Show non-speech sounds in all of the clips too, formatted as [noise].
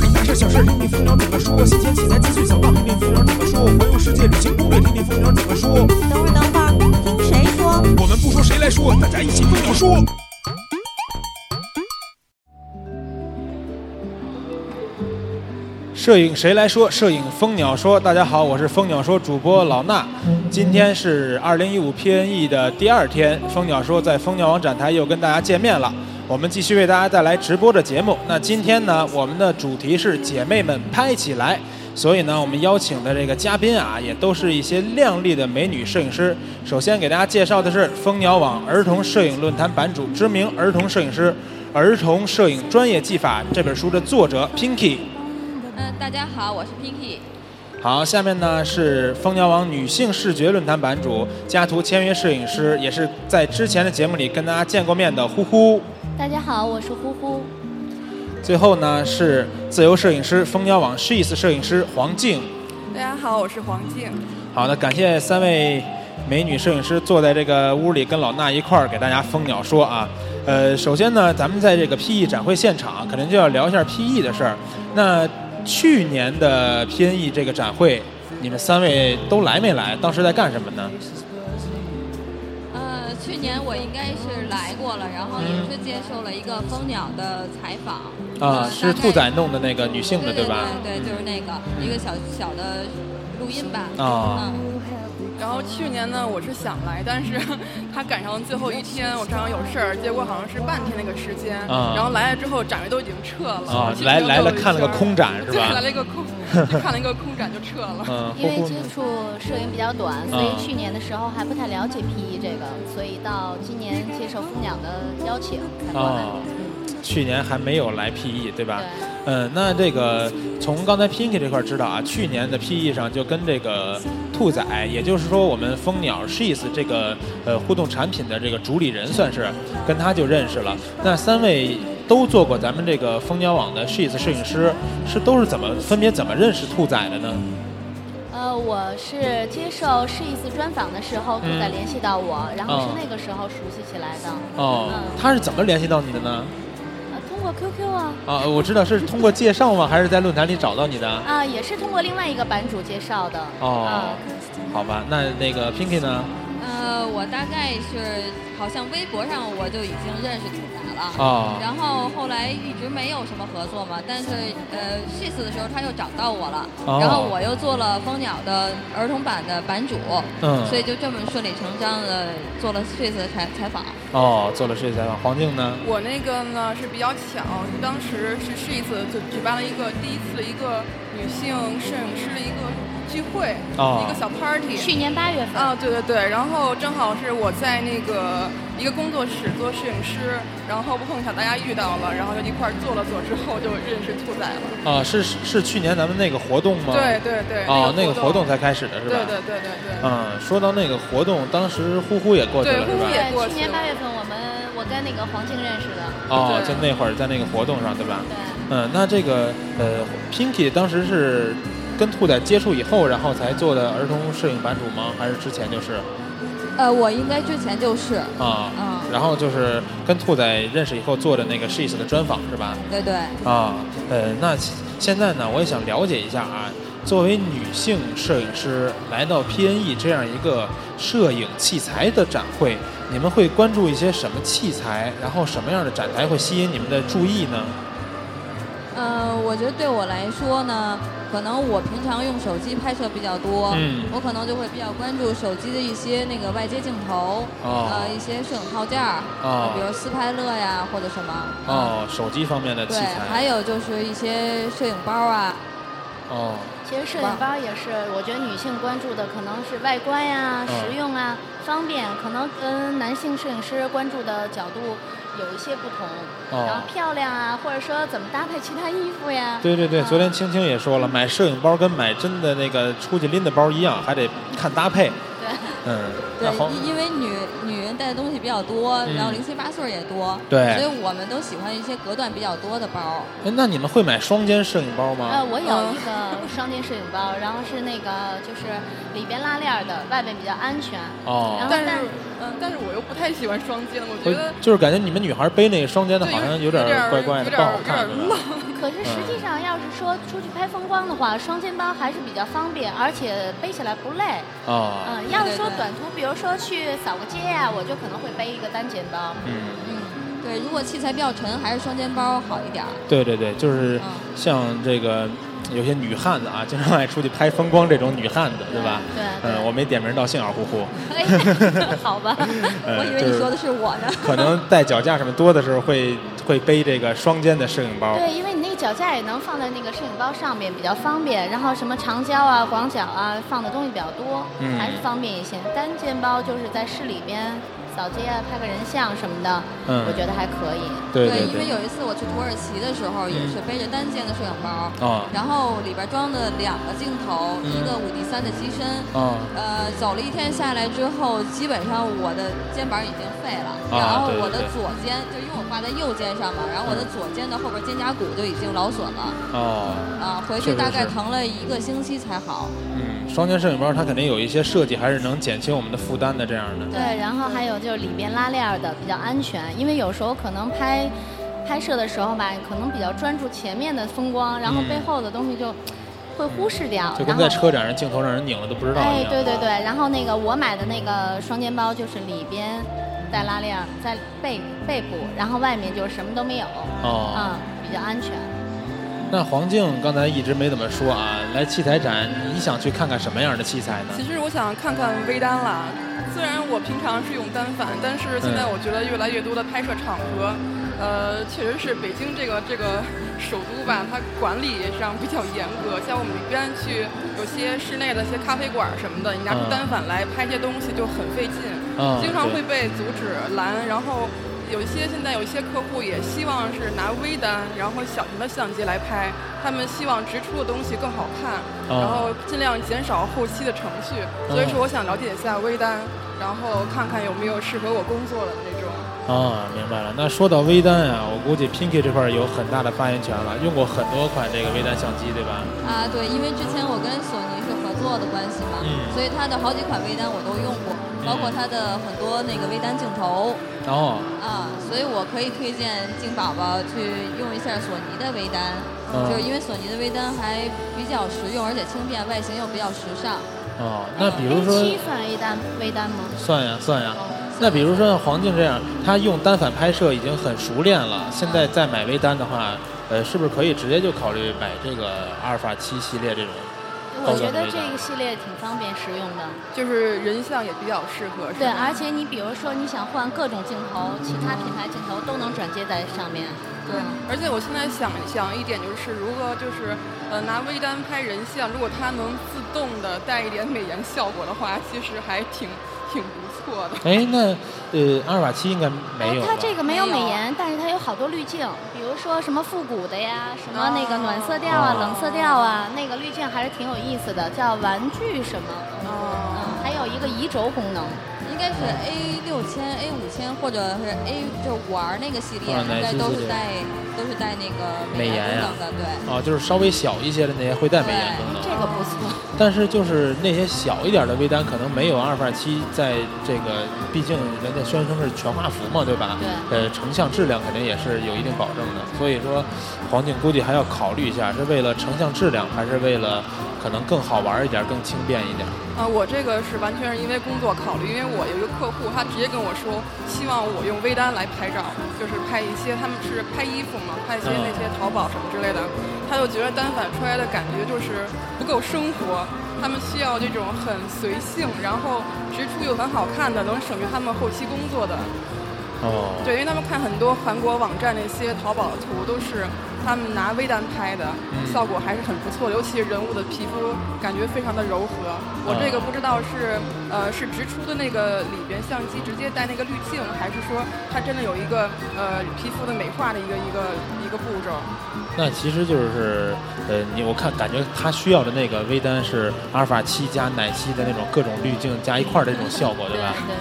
大事小事，听听蜂鸟怎么说。新鲜器材资讯小道，听听蜂鸟怎么说。环游世界旅行攻略，听听蜂鸟怎么说。等会儿，等会儿，听谁说？我们不说谁来说，大家一起蜂鸟说。摄影谁来说？摄影蜂鸟说。大家好，我是蜂鸟说主播老衲。今天是二零一五 PNE 的第二天，蜂鸟说在蜂鸟网展台又跟大家见面了。我们继续为大家带来直播的节目。那今天呢，我们的主题是姐妹们拍起来。所以呢，我们邀请的这个嘉宾啊，也都是一些靓丽的美女摄影师。首先给大家介绍的是蜂鸟网儿童摄影论坛版主、知名儿童摄影师、《儿童摄影专业技法》这本书的作者 Pinky。嗯，大家好，我是 Pinky。好，下面呢是蜂鸟网女性视觉论坛版主、家图签约摄影师，也是在之前的节目里跟大家见过面的呼呼。大家好，我是呼呼。最后呢是自由摄影师、蜂鸟网 She's 摄影师黄静。大家好，我是黄静。好的，感谢三位美女摄影师坐在这个屋里跟老衲一块儿给大家蜂鸟说啊。呃，首先呢，咱们在这个 PE 展会现场，可能就要聊一下 PE 的事儿。那去年的 PNE 这个展会，你们三位都来没来？当时在干什么呢？呃，去年我应该是来过了，然后也是接受了一个蜂鸟的采访。啊，是兔仔弄的那个女性的，对吧？对对，就是那个一个小小的录音吧。啊。然后去年呢，我是想来，但是 [laughs] 他赶上最后一天，我正好有事儿，结果好像是半天那个时间。啊。然后来了之后，展位都已经撤了。啊，来来了看了个空展是吧？来了一个空，[laughs] 看了一个空展就撤了。嗯。因为接触摄影比较短，所以去年的时候还不太了解 PE 这个，所以到今年接受蜂鸟的邀请才过来。去年还没有来 PE 对吧？对。嗯，那这个从刚才 Pinky 这块知道啊，去年的 PE 上就跟这个兔仔，也就是说我们蜂鸟 She's 这个呃互动产品的这个主理人算是跟他就认识了。那三位都做过咱们这个蜂鸟网的 She's 摄影师，是都是怎么分别怎么认识兔仔的呢？呃，我是接受 She's 专访的时候，兔仔联系到我，然后是那个时候熟悉起来的。哦，他是怎么联系到你的呢？通过 QQ 啊！啊，我知道是通过介绍吗？还是在论坛里找到你的？啊，也是通过另外一个版主介绍的。哦，好吧，那那个 Pinky 呢？呃，我大概是好像微博上我就已经认识兔仔了。啊。然后后来一直没有什么合作嘛，但是呃，She's 的时候他又找到我了，然后我又做了蜂鸟的儿童版的版主，嗯，所以就这么顺理成章的做了 She's 的采采访。哦，做了 She's 采访。黄静呢？我那个呢是比较巧，是当时是 She's 就举办了一个第一次的一个女性摄影师的一个。聚会，一个小 party。去年八月份啊，对对对，然后正好是我在那个一个工作室做摄影师，然后碰巧大家遇到了，然后就一块坐了坐，之后就认识兔仔了。啊，是是去年咱们那个活动吗？对对对。哦，那个活动才开始的是吧？对对对对对。嗯，说到那个活动，当时呼呼也过去了，是吧？对，去年八月份我们我跟那个黄静认识的。哦，就那会儿在那个活动上，对吧？对。嗯，那这个呃，Pinky 当时是。跟兔仔接触以后，然后才做的儿童摄影版主吗？还是之前就是？呃，我应该之前就是啊，然后就是跟兔仔认识以后做的那个 She's 的专访是吧？对对。啊，呃，那现在呢，我也想了解一下啊，作为女性摄影师来到 PNE 这样一个摄影器材的展会，你们会关注一些什么器材？然后什么样的展台会吸引你们的注意呢？呃，我觉得对我来说呢。可能我平常用手机拍摄比较多，我可能就会比较关注手机的一些那个外接镜头，呃，一些摄影套件儿，比如斯派乐呀或者什么。哦，手机方面的器材。对，还有就是一些摄影包啊。哦。其实摄影包也是，我觉得女性关注的可能是外观呀、实用啊、方便，可能跟男性摄影师关注的角度。有一些不同，然后漂亮啊，或者说怎么搭配其他衣服呀？对对对，昨天青青也说了，买摄影包跟买真的那个出去拎的包一样，还得看搭配。对，嗯，对，因为女女人带的东西比较多，然后零七八碎也多，对，所以我们都喜欢一些隔断比较多的包。哎，那你们会买双肩摄影包吗？呃，我有一个双肩摄影包，然后是那个就是里边拉链的，外边比较安全。哦，但是。嗯，但是我又不太喜欢双肩，我觉得就是感觉你们女孩背那个双肩的，好像有点怪怪的，不好看。可是实际上，要是说出去拍风光的话，双肩包还是比较方便，而且背起来不累。哦。嗯，要是说短途，比如说去扫个街啊，我就可能会背一个单肩包。嗯嗯。对，如果器材比较沉，还是双肩包好一点。对对对，就是像这个。有些女汉子啊，经常爱出去拍风光，这种女汉子，对吧？对。嗯，我没点名道姓，二呼呼。[laughs] 好吧。我以为你说的是我呢。可能带脚架什么多的时候，会会背这个双肩的摄影包。对，因为你那个脚架也能放在那个摄影包上面，比较方便。然后什么长焦啊、广角啊，放的东西比较多，还是方便一些。单肩包就是在市里边。扫街啊，拍个人像什么的，嗯，我觉得还可以。对对因为有一次我去土耳其的时候，也是背着单肩的摄影包，啊，然后里边装的两个镜头，一个五 D 三的机身，啊，呃，走了一天下来之后，基本上我的肩膀已经废了，然后我的左肩，就因为我挂在右肩上嘛，然后我的左肩的后边肩胛骨就已经劳损了，哦，啊，回去大概疼了一个星期才好。嗯，双肩摄影包它肯定有一些设计，还是能减轻我们的负担的，这样的。对，然后还有。就是里边拉链的比较安全，因为有时候可能拍拍摄的时候吧，可能比较专注前面的风光，然后背后的东西就会忽视掉。就跟在车展上镜头让人拧了都不知道哎，对对对，然后那个我买的那个双肩包就是里边带拉链，在背背部，然后外面就什么都没有。哦。嗯，比较安全。那黄静刚才一直没怎么说啊，来器材展你想去看看什么样的器材呢？其实我想看看微单了。虽然我平常是用单反，但是现在我觉得越来越多的拍摄场合，呃，确实是北京这个这个首都吧，它管理上比较严格。像我们一般去有些室内的一些咖啡馆什么的，你拿出单反来拍些东西就很费劲，经常会被阻止拦。然后有一些现在有一些客户也希望是拿微单，然后小型的相机来拍，他们希望直出的东西更好看，然后尽量减少后期的程序。所以说，我想了解一下微单。然后看看有没有适合我工作的那种。啊，明白了。那说到微单啊，我估计 Pinky 这块有很大的发言权了，用过很多款这个微单相机，对吧？啊，对，因为之前我跟索尼是合作的关系嘛，嗯，所以它的好几款微单我都用过，包括它的很多那个微单镜头。哦。啊，所以我可以推荐静宝宝去用一下索尼的微单，就是因为索尼的微单还比较实用，而且轻便，外形又比较时尚。哦，那比如说，算微单微单吗？算呀，算呀。那比如说像黄静这样，他用单反拍摄已经很熟练了，现在再买微单的话，呃，是不是可以直接就考虑买这个阿尔法七系列这种？我觉得这个系列挺方便实用的，就是人像也比较适合。对，而且你比如说你想换各种镜头，其他品牌镜头都能转接在上面。对，而且我现在想想一点就是，如果就是呃拿微单拍人像，如果它能自动的带一点美颜效果的话，其实还挺挺不错的。哎，那呃阿尔法七应该没有它这个没有美颜，但是它有好多滤镜，比如说什么复古的呀，什么那个暖色调啊、冷色调啊，那个滤镜还是挺有意思的，叫玩具什么。哦。嗯，还有一个移轴功能。应该是 A 六千、A 五千，或者是 A 就五 R 那个系列，应该都是带都是带那个美颜的，对。哦，就是稍微小一些的那些会带美颜功能。这个不错。但是就是那些小一点的微单，可能没有阿尔法七在这个，毕竟人家宣称是全画幅嘛，对吧？对。呃，成像质量肯定也是有一定保证的，所以说黄景估计还要考虑一下，是为了成像质量，还是为了可能更好玩一点、更轻便一点？啊，我这个是完全是因为工作考虑，因为我有一个客户，他直接跟我说，希望我用微单来拍照，就是拍一些他们是拍衣服嘛，拍一些那些淘宝什么之类的，他就觉得单反出来的感觉就是不够生活，他们需要这种很随性，然后直出又很好看的，能省去他们后期工作的。哦。对，因为他们看很多韩国网站那些淘宝的图都是。他们拿微单拍的效果还是很不错，尤其是人物的皮肤，感觉非常的柔和。我这个不知道是呃是直出的那个里边相机直接带那个滤镜，还是说它真的有一个呃皮肤的美化的一个一个一个步骤。那其实就是呃你我看感觉它需要的那个微单是阿尔法七加奶昔的那种各种滤镜加一块儿的那种效果，对吧？对。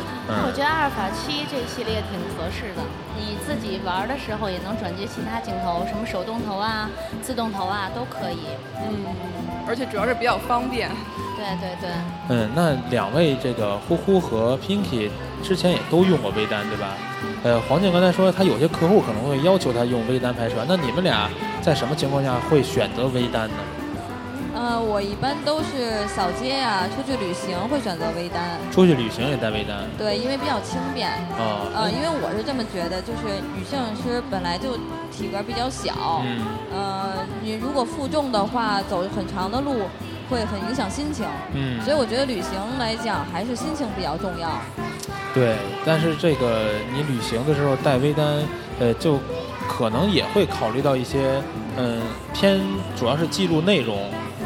我觉得阿尔法七这系列挺合适的，你自己玩的时候也能转接其他镜头，什么手动头啊、自动头啊都可以。嗯，而且主要是比较方便。对对对。嗯，那两位这个呼呼和 Pinky 之前也都用过微单，对吧？呃，黄静刚才说他有些客户可能会要求他用微单拍摄，那你们俩在什么情况下会选择微单呢？呃，我一般都是扫街呀，出去旅行会选择微单。出去旅行也带微单？对，因为比较轻便。哦。呃，因为我是这么觉得，就是女摄影师本来就体格比较小。嗯。呃，你如果负重的话，走很长的路会很影响心情。嗯。所以我觉得旅行来讲，还是心情比较重要。对，但是这个你旅行的时候带微单，呃，就可能也会考虑到一些，嗯，偏主要是记录内容。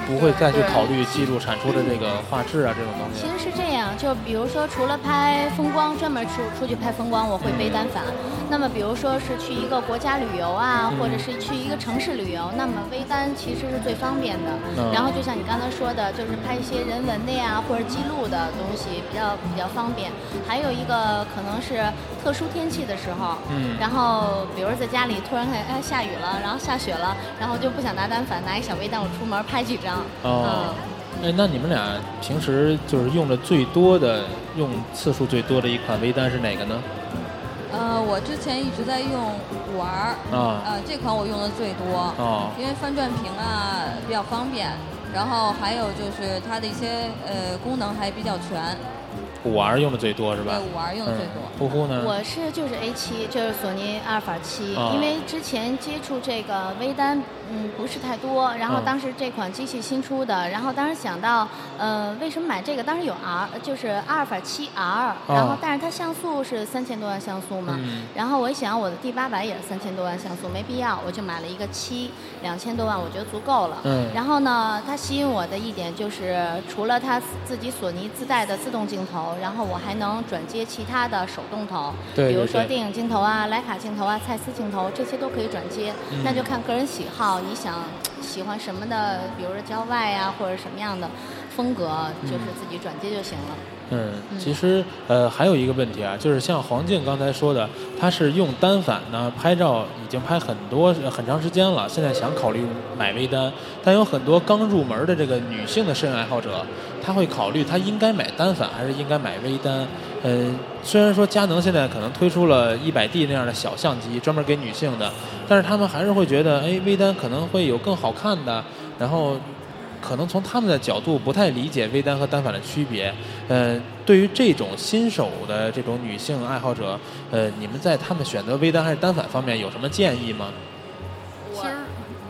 不会再去考虑记录产出的这个画质啊，这种东西。其实是这样，就比如说，除了拍风光，专门出出去拍风光，我会背单反。那么，比如说是去一个国家旅游啊，或者是去一个城市旅游，那么微单其实是最方便的。然后，就像你刚才说的，就是拍一些人文的呀，或者记录的东西，比较比较方便。还有一个可能是特殊天气的时候，嗯，然后比如在家里突然看哎下雨了，然后下雪了，然后就不想拿单反，拿一小微单，我出门拍几张。哦，哎，那你们俩平时就是用的最多的、用次数最多的一款微单是哪个呢？呃，我之前一直在用五 R，啊，呃，这款我用的最多，哦，因为翻转屏啊比较方便，然后还有就是它的一些呃功能还比较全。五 R 用的最多是吧？对，五 R 用的最多。呼呼呢？我是就是 A 七，就是索尼阿尔法七，因为之前接触这个微单。嗯，不是太多。然后当时这款机器新出的，然后当时想到，呃，为什么买这个？当时有 R，就是阿尔法七 R，然后但是它像素是三千多万像素嘛。然后我一想，我的 D 八百也是三千多万像素，没必要，我就买了一个七，两千多万，我觉得足够了。嗯。然后呢，它吸引我的一点就是，除了它自己索尼自带的自动镜头，然后我还能转接其他的手动头，比如说电影镜头啊、徕卡镜头啊、蔡司镜头，这些都可以转接。那就看个人喜好。你想喜欢什么的，比如说郊外呀，或者什么样的风格，就是自己转接就行了。嗯，其实呃还有一个问题啊，就是像黄静刚才说的，他是用单反呢拍照，已经拍很多很长时间了，现在想考虑买微单，但有很多刚入门的这个女性的摄影爱好者，他会考虑他应该买单反还是应该买微单。嗯，虽然说佳能现在可能推出了一百 D 那样的小相机，专门给女性的，但是他们还是会觉得，哎，微单可能会有更好看的，然后。可能从他们的角度不太理解微单和单反的区别，呃，对于这种新手的这种女性爱好者，呃，你们在他们选择微单还是单反方面有什么建议吗？其实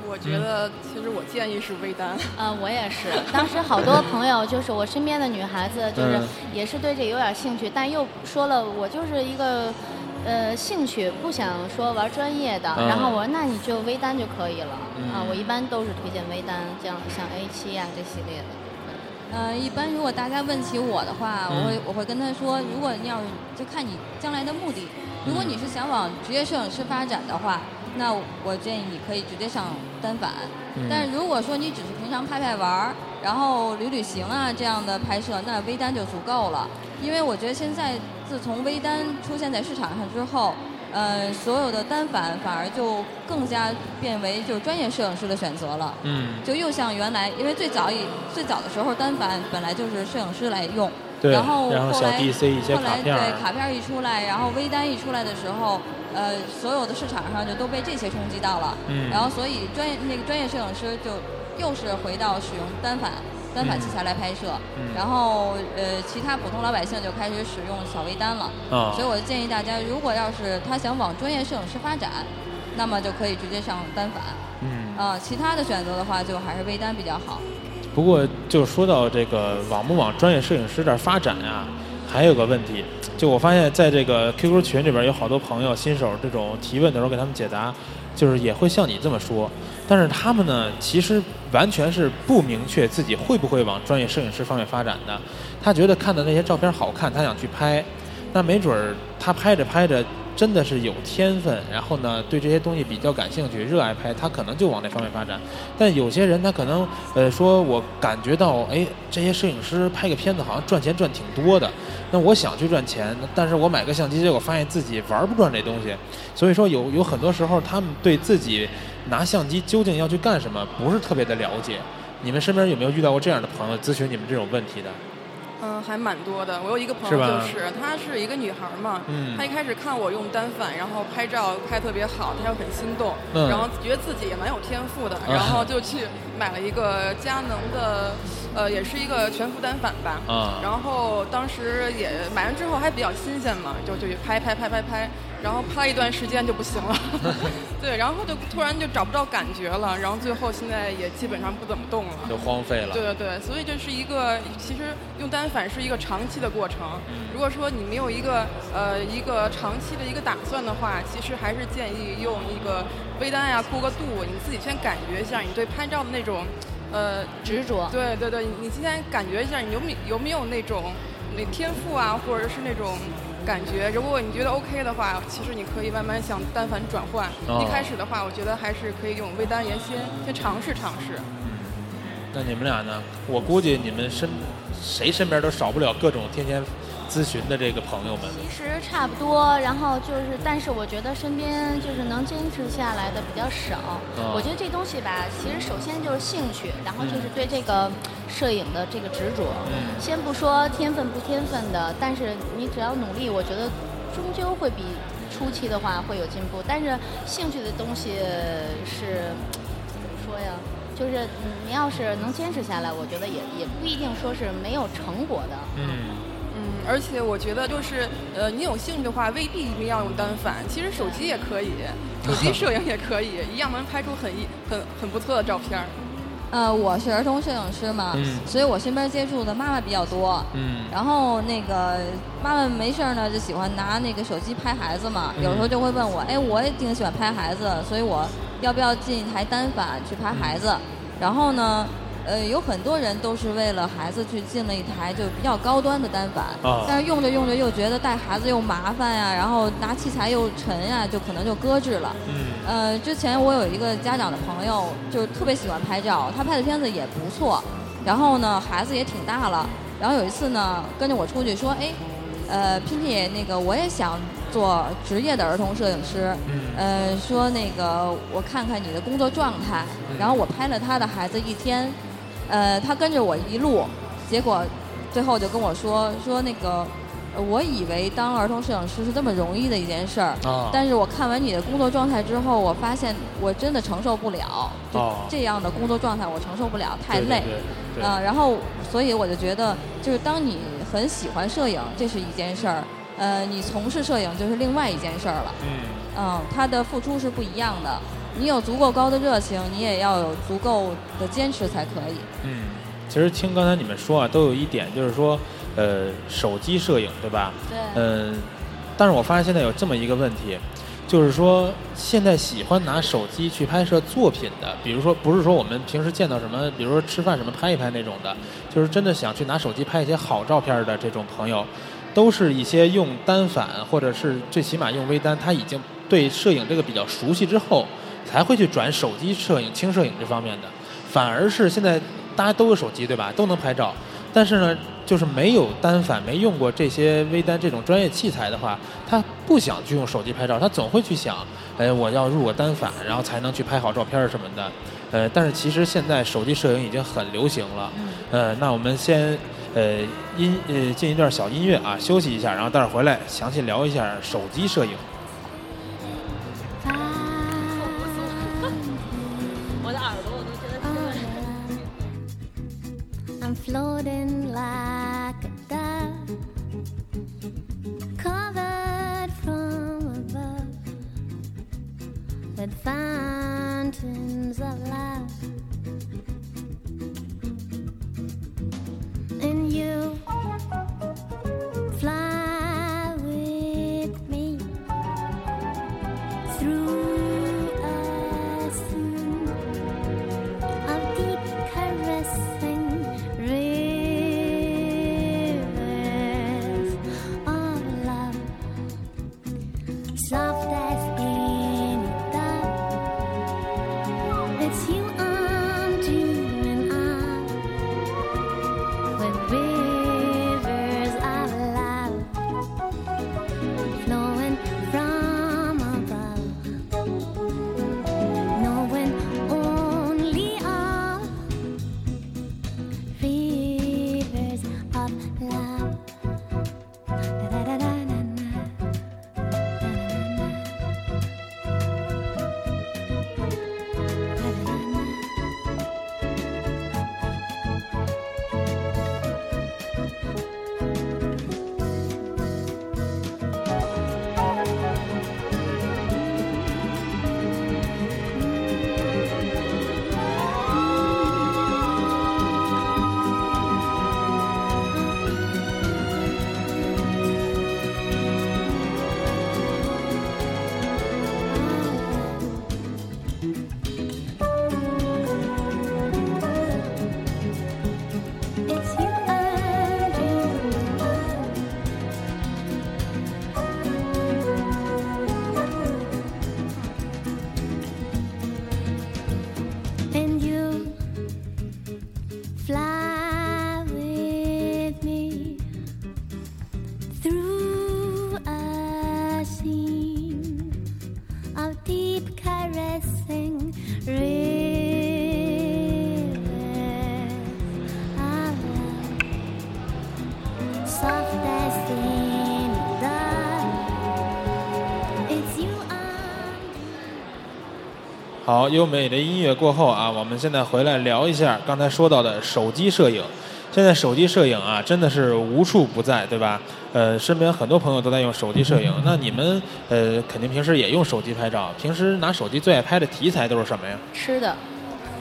我觉得，其实我建议是微单。[laughs] 嗯，我也是。[laughs] 当时好多朋友，就是我身边的女孩子，就是也是对这有点兴趣，但又说了，我就是一个。呃，兴趣不想说玩专业的，然后我说那你就微单就可以了啊。我一般都是推荐微单，这样像 A 七啊这系列的。呃，一般如果大家问起我的话，我会我会跟他说，如果你要是就看你将来的目的，如果你是想往职业摄影师发展的话，那我建议你可以直接上单反。但是如果说你只是平常拍拍玩儿，然后旅旅行啊这样的拍摄，那微单就足够了。因为我觉得现在。自从微单出现在市场上之后，呃，所有的单反反而就更加变为就是专业摄影师的选择了。嗯。就又像原来，因为最早以最早的时候，单反本来就是摄影师来用。对。然后后来后来对卡片一出来，然后微单一出来的时候，呃，所有的市场上就都被这些冲击到了。嗯。然后所以专业那个专业摄影师就又是回到使用单反。单反器材来拍摄，然后呃，其他普通老百姓就开始使用小微单了。哦，所以我建议大家，如果要是他想往专业摄影师发展，那么就可以直接上单反。嗯，啊，其他的选择的话，就还是微单比较好。不过，就说到这个往不往专业摄影师这儿发展呀，还有个问题，就我发现在这个 QQ 群里边有好多朋友新手这种提问的时候给他们解答，就是也会像你这么说。但是他们呢，其实完全是不明确自己会不会往专业摄影师方面发展的。他觉得看的那些照片好看，他想去拍。那没准儿他拍着拍着，真的是有天分，然后呢对这些东西比较感兴趣，热爱拍，他可能就往那方面发展。但有些人他可能呃说我感觉到哎这些摄影师拍个片子好像赚钱赚挺多的，那我想去赚钱，但是我买个相机结果发现自己玩不转这东西，所以说有有很多时候他们对自己拿相机究竟要去干什么不是特别的了解。你们身边有没有遇到过这样的朋友咨询你们这种问题的？嗯，还蛮多的。我有一个朋友，就是她是一个女孩嘛，她一开始看我用单反，然后拍照拍特别好，她就很心动，然后觉得自己也蛮有天赋的，然后就去买了一个佳能的，呃，也是一个全幅单反吧。然后当时也买完之后还比较新鲜嘛，就就拍拍拍拍拍。然后拍一段时间就不行了，[laughs] 对，然后就突然就找不到感觉了，然后最后现在也基本上不怎么动了，就荒废了。对对对，所以这是一个其实用单反是一个长期的过程。如果说你没有一个呃一个长期的一个打算的话，其实还是建议用一个微单呀过个度，你自己先感觉一下你对拍照的那种呃执着。对对对，你今天感觉一下你有没有没有那种那天赋啊，或者是那种。感觉，如果你觉得 OK 的话，其实你可以慢慢向单反转换。一开始的话，我觉得还是可以用微单先先尝试尝试。那你们俩呢？我估计你们身谁身边都少不了各种天天。咨询的这个朋友们，其实差不多。然后就是，但是我觉得身边就是能坚持下来的比较少。我觉得这东西吧，其实首先就是兴趣，然后就是对这个摄影的这个执着。先不说天分不天分的，但是你只要努力，我觉得终究会比初期的话会有进步。但是兴趣的东西是怎么说呀？就是你要是能坚持下来，我觉得也也不一定说是没有成果的。嗯。而且我觉得就是，呃，你有兴趣的话，未必一定要用单反，其实手机也可以，[laughs] 手机摄影也可以，一样能拍出很一很很不错的照片。呃，我是儿童摄影师嘛，所以我身边接触的妈妈比较多。嗯。然后那个妈妈没事儿呢，就喜欢拿那个手机拍孩子嘛，有时候就会问我，哎，我也挺喜欢拍孩子，所以我要不要进一台单反去拍孩子？然后呢？呃，有很多人都是为了孩子去进了一台就比较高端的单反，但是用着用着又觉得带孩子又麻烦呀，然后拿器材又沉呀，就可能就搁置了。嗯。呃，之前我有一个家长的朋友，就是特别喜欢拍照，他拍的片子也不错，然后呢，孩子也挺大了，然后有一次呢，跟着我出去说，哎，呃，拼拼那个我也想做职业的儿童摄影师，呃，说那个我看看你的工作状态，然后我拍了他的孩子一天。呃，他跟着我一路，结果最后就跟我说说那个，我以为当儿童摄影师是这么容易的一件事儿，但是我看完你的工作状态之后，我发现我真的承受不了，就这样的工作状态我承受不了，太累。嗯，然后所以我就觉得，就是当你很喜欢摄影，这是一件事儿，呃，你从事摄影就是另外一件事儿了。嗯，嗯，他的付出是不一样的。你有足够高的热情，你也要有足够的坚持才可以。嗯，其实听刚才你们说啊，都有一点，就是说，呃，手机摄影，对吧？对。嗯，但是我发现现在有这么一个问题，就是说，现在喜欢拿手机去拍摄作品的，比如说，不是说我们平时见到什么，比如说吃饭什么拍一拍那种的，就是真的想去拿手机拍一些好照片的这种朋友，都是一些用单反或者是最起码用微单，他已经对摄影这个比较熟悉之后。才会去转手机摄影、轻摄影这方面的，反而是现在大家都有手机，对吧？都能拍照，但是呢，就是没有单反、没用过这些微单这种专业器材的话，他不想去用手机拍照，他总会去想，哎，我要入个单反，然后才能去拍好照片什么的。呃，但是其实现在手机摄影已经很流行了。呃，那我们先呃音呃进一段小音乐啊，休息一下，然后待会儿回来详细聊一下手机摄影。Floating like a dove, covered from above with fountains of love. And you 好，优美的音乐过后啊，我们现在回来聊一下刚才说到的手机摄影。现在手机摄影啊，真的是无处不在，对吧？呃，身边很多朋友都在用手机摄影。那你们呃，肯定平时也用手机拍照。平时拿手机最爱拍的题材都是什么呀？吃的。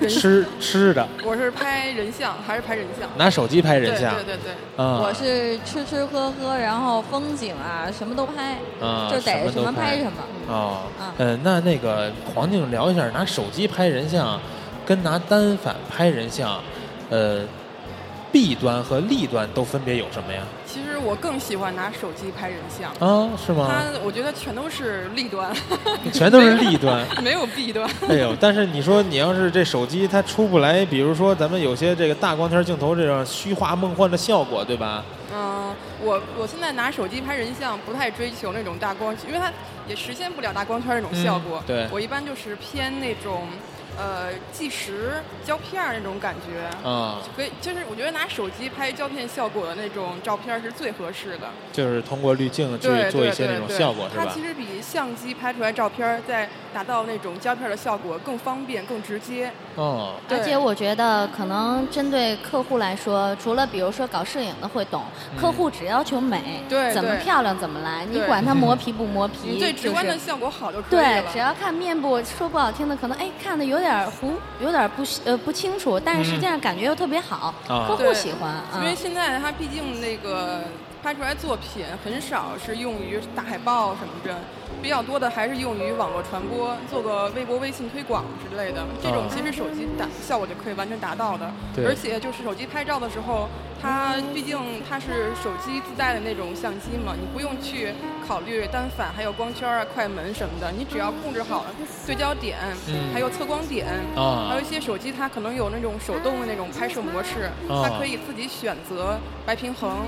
吃吃的，我是拍人像还是拍人像？拿手机拍人像，对对对。嗯，我是吃吃喝喝，然后风景啊，什么都拍，就得什么拍什么。哦，嗯，那那个黄静聊一下，拿手机拍人像，跟拿单反拍人像，呃。弊端和利端都分别有什么呀？其实我更喜欢拿手机拍人像啊，是吗？它我觉得全都是利端，[laughs] 全都是 [laughs] 利端，没有弊端。[laughs] 哎呦，但是你说你要是这手机它出不来，比如说咱们有些这个大光圈镜头这种虚化梦幻的效果，对吧？嗯，我我现在拿手机拍人像不太追求那种大光，因为它也实现不了大光圈那种效果。对，我一般就是偏那种。呃，计时胶片那种感觉，嗯，可以，就是我觉得拿手机拍胶片效果的那种照片是最合适的。就是通过滤镜去做一些那种效果，是吧？它其实比相机拍出来照片，在达到那种胶片的效果更方便、更直接。哦，而且我觉得可能针对客户来说，除了比如说搞摄影的会懂，客户只要求美，对，怎么漂亮怎么来，你管它 [laughs] 磨皮不磨皮，最直观的效果好就可以了。对，只要看面部，说不好听的，可能哎看的有点。有点糊，有点不呃不清楚，但是实际上感觉又特别好，客户喜欢。因为现在它毕竟那个拍出来作品很少是用于大海报什么的。比较多的还是用于网络传播，做个微博、微信推广之类的。这种其实手机达效果就可以完全达到的。而且就是手机拍照的时候，它毕竟它是手机自带的那种相机嘛，你不用去考虑单反、还有光圈啊、快门什么的，你只要控制好对焦点，还有测光点，还有一些手机它可能有那种手动的那种拍摄模式，它可以自己选择白平衡。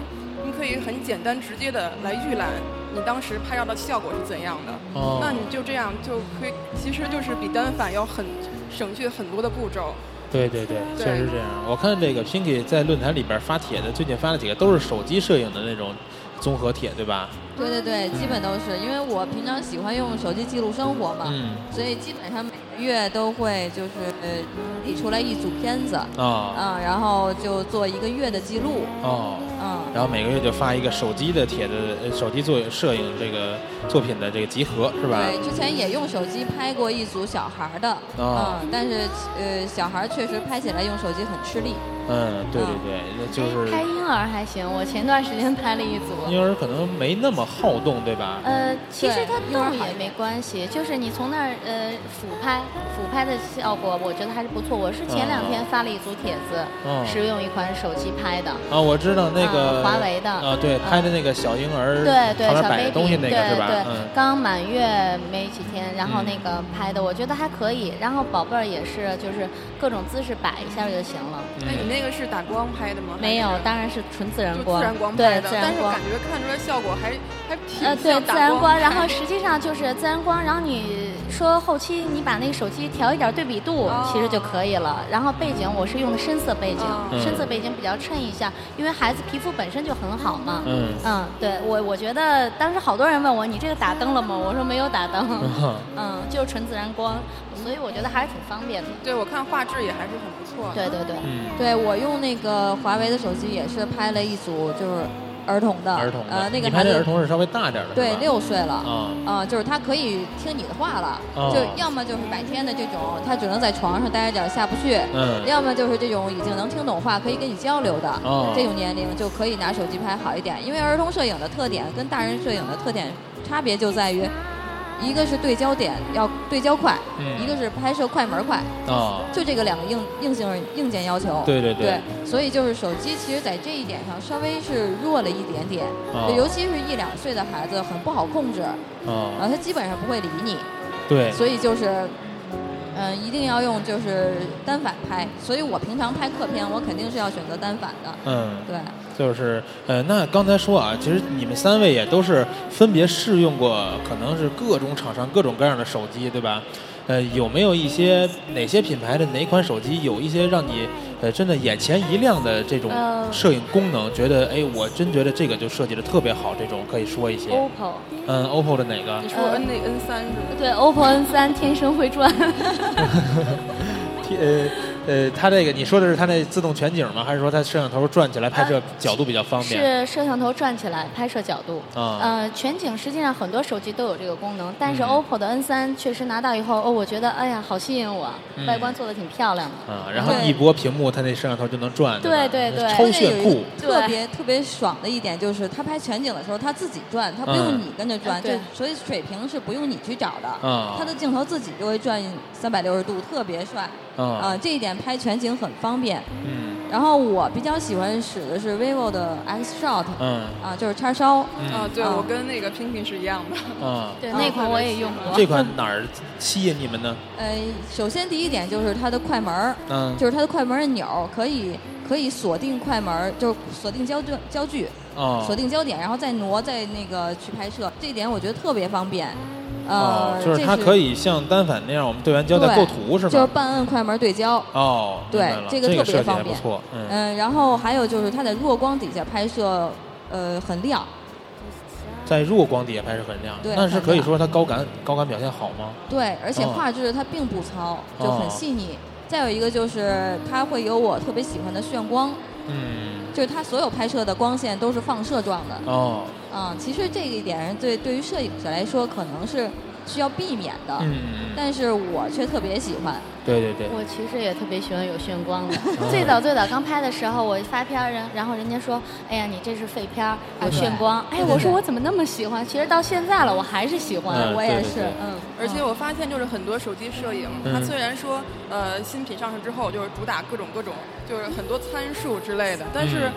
你可以很简单直接的来预览你当时拍照的效果是怎样的，那你就这样就可以，其实就是比单反要很省去很多的步骤。对对对，确实是这样。我看这个 Pinky 在论坛里边发帖的，最近发了几个都是手机摄影的那种综合帖，对吧？对对对，基本都是，因为我平常喜欢用手机记录生活嘛，嗯，所以基本上月都会就是理出来一组片子，啊，嗯，然后就做一个月的记录，哦，嗯，然后每个月就发一个手机的帖子，手机做摄影这个作品的这个集合，是吧？对，之前也用手机拍过一组小孩的，嗯，但是呃，小孩确实拍起来用手机很吃力。嗯，对对对，那就是拍婴儿还行。我前段时间拍了一组婴儿，可能没那么好动，对吧？呃，其实它动也没关系，就是你从那儿呃俯拍，俯拍的效果我觉得还是不错。我是前两天发了一组帖子，是用一款手机拍的。啊，我知道那个华为的啊，对，拍的那个小婴儿对对小 baby 东西那个是吧？对，刚满月没几天，然后那个拍的，我觉得还可以。然后宝贝儿也是，就是各种姿势摆一下就行了。那你那。那个是打光拍的吗？没有，当然是纯自然光。自然光拍的，但是感觉看出来效果还还挺呃，对，自然光。然后实际上就是自然光，然后你说后期你把那个手机调一点对比度，其实就可以了。然后背景我是用的深色背景，深色背景比较衬一下，因为孩子皮肤本身就很好嘛。嗯。嗯，对我我觉得当时好多人问我你这个打灯了吗？我说没有打灯。[laughs] 嗯，就纯自然光，所以我觉得还是挺方便的。对，我看画质也还是很不错。对对对。嗯。对我。用那个华为的手机也是拍了一组，就是儿童的，儿童呃，那个孩子儿童是稍微大点的，对，六岁了，啊，啊，就是他可以听你的话了，就要么就是白天的这种，他只能在床上待着下不去，嗯，要么就是这种已经能听懂话，可以跟你交流的，哦，这种年龄就可以拿手机拍好一点，因为儿童摄影的特点跟大人摄影的特点差别就在于。一个是对焦点要对焦快，一个是拍摄快门快，啊，就这个两个硬硬性硬件要求。对对对。所以就是手机，其实在这一点上稍微是弱了一点点，尤其是一两岁的孩子很不好控制，啊，他基本上不会理你。对。所以就是。嗯，一定要用就是单反拍，所以我平常拍客片，我肯定是要选择单反的。嗯，对，就是呃，那刚才说啊，其实你们三位也都是分别试用过，可能是各种厂商各种各样的手机，对吧？呃，有没有一些哪些品牌的哪款手机有一些让你呃真的眼前一亮的这种摄影功能？觉得哎，我真觉得这个就设计的特别好，这种可以说一些。OPPO。嗯，OPPO 的哪个？你说 N 那 N 三是吗？对，OPPO N 三天生会转。[laughs] 呃。呃，它这个你说的是它那自动全景吗？还是说它摄像头转起来拍摄角度比较方便？是摄像头转起来拍摄角度。啊。呃，全景实际上很多手机都有这个功能，但是 OPPO 的 N 三确实拿到以后，哦，我觉得哎呀，好吸引我，外观做的挺漂亮的。啊，然后一拨屏幕，它那摄像头就能转。对对对。超炫酷。特别特别爽的一点就是，它拍全景的时候，它自己转，它不用你跟着转，对，所以水平是不用你去找的。啊。它的镜头自己就会转三百六十度，特别帅。啊，这一点拍全景很方便。嗯。然后我比较喜欢使的是 vivo 的 X Shot。嗯。啊，就是叉烧。啊，对，我跟那个 p i n k 是一样的。嗯。[laughs] 对，那款我也用过。这款哪儿吸引你们呢？呃，首先第一点就是它的快门儿。嗯。就是它的快门按钮可以可以锁定快门，就是锁定焦距焦距。哦。锁定焦点，然后再挪再那个去拍摄，这一点我觉得特别方便。哦，就是它可以像单反那样，我们对完焦再构图是吧？就是半按快门对焦。哦，对，这个特别方便。不错，嗯。然后还有就是它在弱光底下拍摄，呃，很亮。在弱光底下拍摄很亮，那是可以说它高感高感表现好吗？对，而且画质它并不糙，就很细腻。再有一个就是它会有我特别喜欢的炫光。嗯。就是它所有拍摄的光线都是放射状的。哦。啊，其实这一点对对于摄影师来说可能是需要避免的。嗯。但是我却特别喜欢。对对对。我其实也特别喜欢有炫光的。最早最早刚拍的时候，我发片人，然后人家说：“哎呀，你这是废片，有炫光。”哎，我说我怎么那么喜欢？其实到现在了，我还是喜欢。我也是。嗯。而且我发现，就是很多手机摄影，它虽然说呃新品上市之后就是主打各种各种。就是很多参数之类的，但是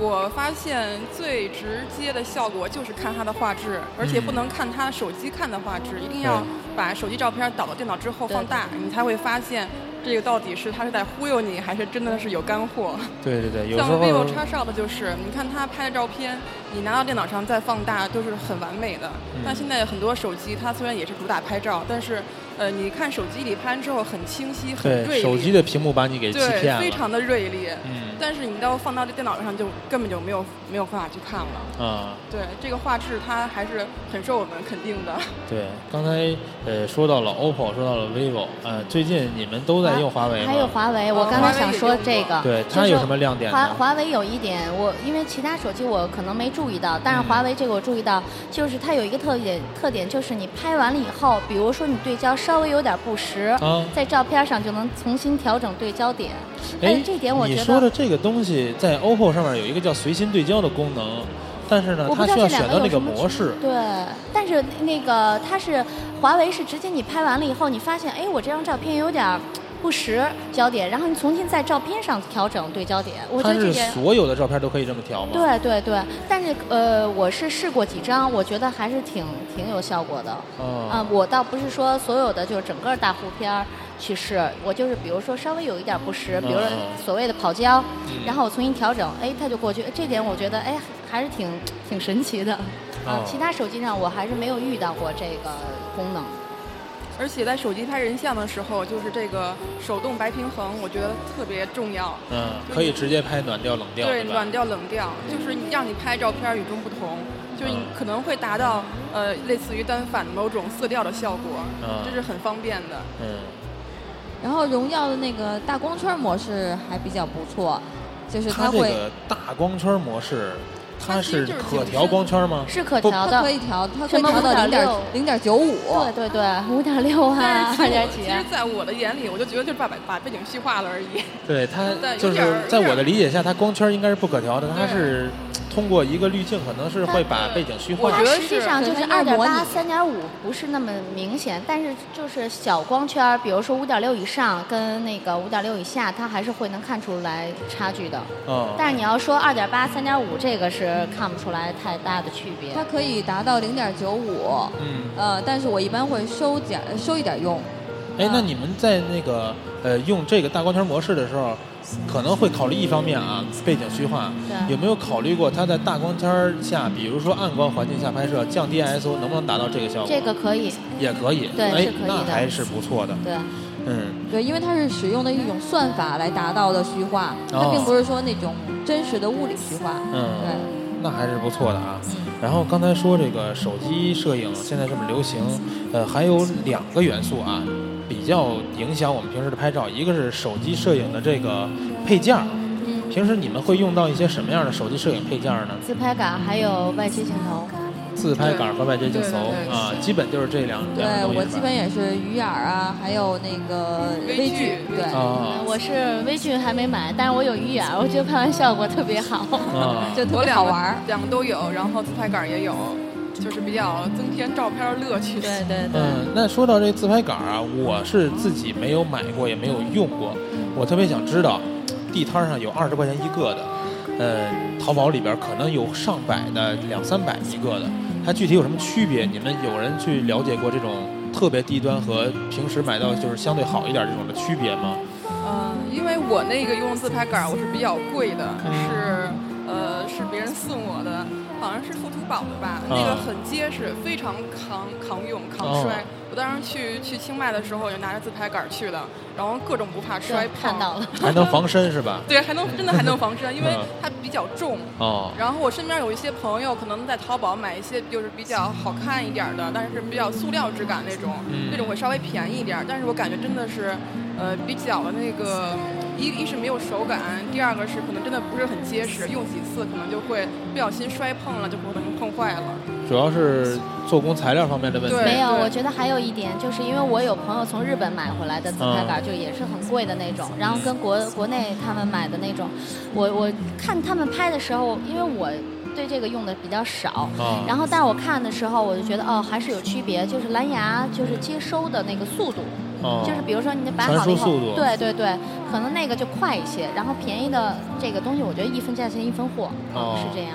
我发现最直接的效果就是看它的画质，而且不能看它手机看的画质，一定要把手机照片导到电脑之后放大，你才会发现。这个到底是他是在忽悠你，还是真的是有干货？对对对，有时候像 vivo X Shot 就是，你看他拍的照片，你拿到电脑上再放大都是很完美的。但现在很多手机，它虽然也是主打拍照，但是，呃，你看手机里拍完之后很清晰、很锐利。手机的屏幕把你给欺骗了。非常的锐利。嗯。但是你到放到这电脑上就根本就没有没有办法去看了。啊。对，这个画质它还是很受我们肯定的。对，刚才呃说到了 OPPO，说到了 vivo，呃，最近你们都在。用华为还有华为，我刚才想说这个，对它有什么亮点？华华为有一点，我因为其他手机我可能没注意到，但是华为这个我注意到，就是它有一个特点，特点就是你拍完了以后，比如说你对焦稍微有点不实，在照片上就能重新调整对焦点。哎，这点我觉得你说的这个东西在 OPPO 上面有一个叫随心对焦的功能，但是呢，它需要选择那个模式。对，但是那个它是华为是直接你拍完了以后，你发现哎，我这张照片有点。不实焦点，然后你重新在照片上调整对焦点。我觉得这些所有的照片都可以这么调吗？对对对，但是呃，我是试过几张，我觉得还是挺挺有效果的。哦。啊，我倒不是说所有的就是整个大糊片去试，我就是比如说稍微有一点不实，比如说所谓的跑焦，然后我重新调整，哎，它就过去。这点我觉得哎还是挺挺神奇的。啊。其他手机上我还是没有遇到过这个功能。而且在手机拍人像的时候，就是这个手动白平衡，我觉得特别重要。嗯，可以直接拍暖调、冷调。对，暖调、冷调，就是让你拍照片与众不同，就是你可能会达到呃类似于单反某种色调的效果，嗯这是很方便的。嗯。然后荣耀的那个大光圈模式还比较不错，就是它会。这个大光圈模式。它是可调光圈吗？是可调的，可以调，它可以调到零点零点九五。对对对，五点六啊，二点几。其实，在我的眼里，我就觉得就是把把背景虚化了而已。对它，[laughs] 就是在我的理解下，它光圈应该是不可调的，它是。通过一个滤镜，可能是会把背景虚化。我觉得实际上就是二点八、三点五，不是那么明显。但是就是小光圈，比如说五点六以上跟那个五点六以下，它还是会能看出来差距的。嗯。但是你要说二点八、三点五，这个是看不出来太大的区别。它可以达到零点九五。嗯。呃，但是我一般会收点收一点用。哎，那你们在那个呃用这个大光圈模式的时候？可能会考虑一方面啊，背景虚化。有没有考虑过它在大光圈下，比如说暗光环境下拍摄，降低 ISO，能不能达到这个效果？这个可以。也可以。对，哎，那还是不错的。对。嗯。对，因为它是使用的一种算法来达到的虚化，它并不是说那种真实的物理虚化。嗯。对。那还是不错的啊。然后刚才说这个手机摄影现在这么流行，呃，还有两个元素啊。比较影响我们平时的拍照，一个是手机摄影的这个配件儿。嗯。平时你们会用到一些什么样的手机摄影配件呢？自拍杆还有外接镜头。自拍杆和外接镜头啊，基本就是这两对我基本也是鱼眼啊，还有那个微距。对。啊。我是微距还没买，但是我有鱼眼，我觉得拍完效果特别好。啊。[laughs] 就特别好玩两个都有，然后自拍杆也有。就是比较增添照片乐趣。对对对。嗯，那说到这自拍杆啊，我是自己没有买过，也没有用过。我特别想知道，地摊上有二十块钱一个的，呃，淘宝里边可能有上百的，两三百一个的，它具体有什么区别？你们有人去了解过这种特别低端和平时买到就是相对好一点这种的区别吗？嗯，因为我那个用自拍杆我是比较贵的，是呃是别人送我的。好像是富图宝的吧，那个很结实，非常抗抗用、抗摔。我当时去去清迈的时候，就拿着自拍杆去的，然后各种不怕摔，看到了，[laughs] 还能防身是吧？[laughs] 对，还能真的还能防身，因为它比较重。哦。然后我身边有一些朋友，可能在淘宝买一些就是比较好看一点的，但是比较塑料质感那种，那种会稍微便宜一点。但是我感觉真的是，呃，比较的那个。一一是没有手感，第二个是可能真的不是很结实，用几次可能就会不小心摔碰了，就可能碰坏了。主要是做工材料方面的问题。没有，我觉得还有一点，就是因为我有朋友从日本买回来的自拍杆，就也是很贵的那种，然后跟国国内他们买的那种，我我看他们拍的时候，因为我对这个用的比较少，然后但是我看的时候，我就觉得哦，还是有区别，就是蓝牙就是接收的那个速度。就是比如说你摆好了以后，对对对，可能那个就快一些。然后便宜的这个东西，我觉得一分价钱一分货，是这样。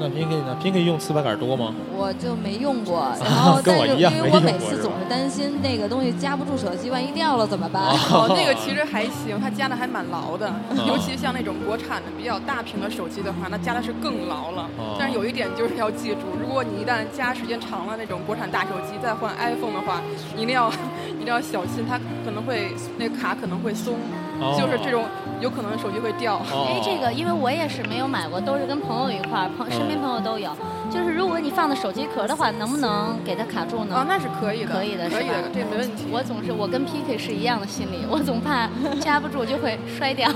那 p i n k 呢 p i n k 用自拍杆多吗？我就没用过，[laughs] 然后但是因为我每次总是担心那个东西夹不住手机，万一掉了怎么办？哦，那个其实还行，它夹的还蛮牢的。尤其像那种国产的比较大屏的手机的话，那夹的是更牢了。但是有一点就是要记住，如果你一旦夹时间长了那种国产大手机，再换 iPhone 的话，一定要一定要小心，它可能会那个卡可能会松。就是这种有可能手机会掉，因为这个，因为我也是没有买过，都是跟朋友一块儿，朋身边朋友都有。就是如果你放的手机壳的话，能不能给它卡住呢？哦，那是可以的，可以的，可以的，这没问题。我总是我跟 PK 是一样的心理，我总怕 [laughs] 夹不住就会摔掉。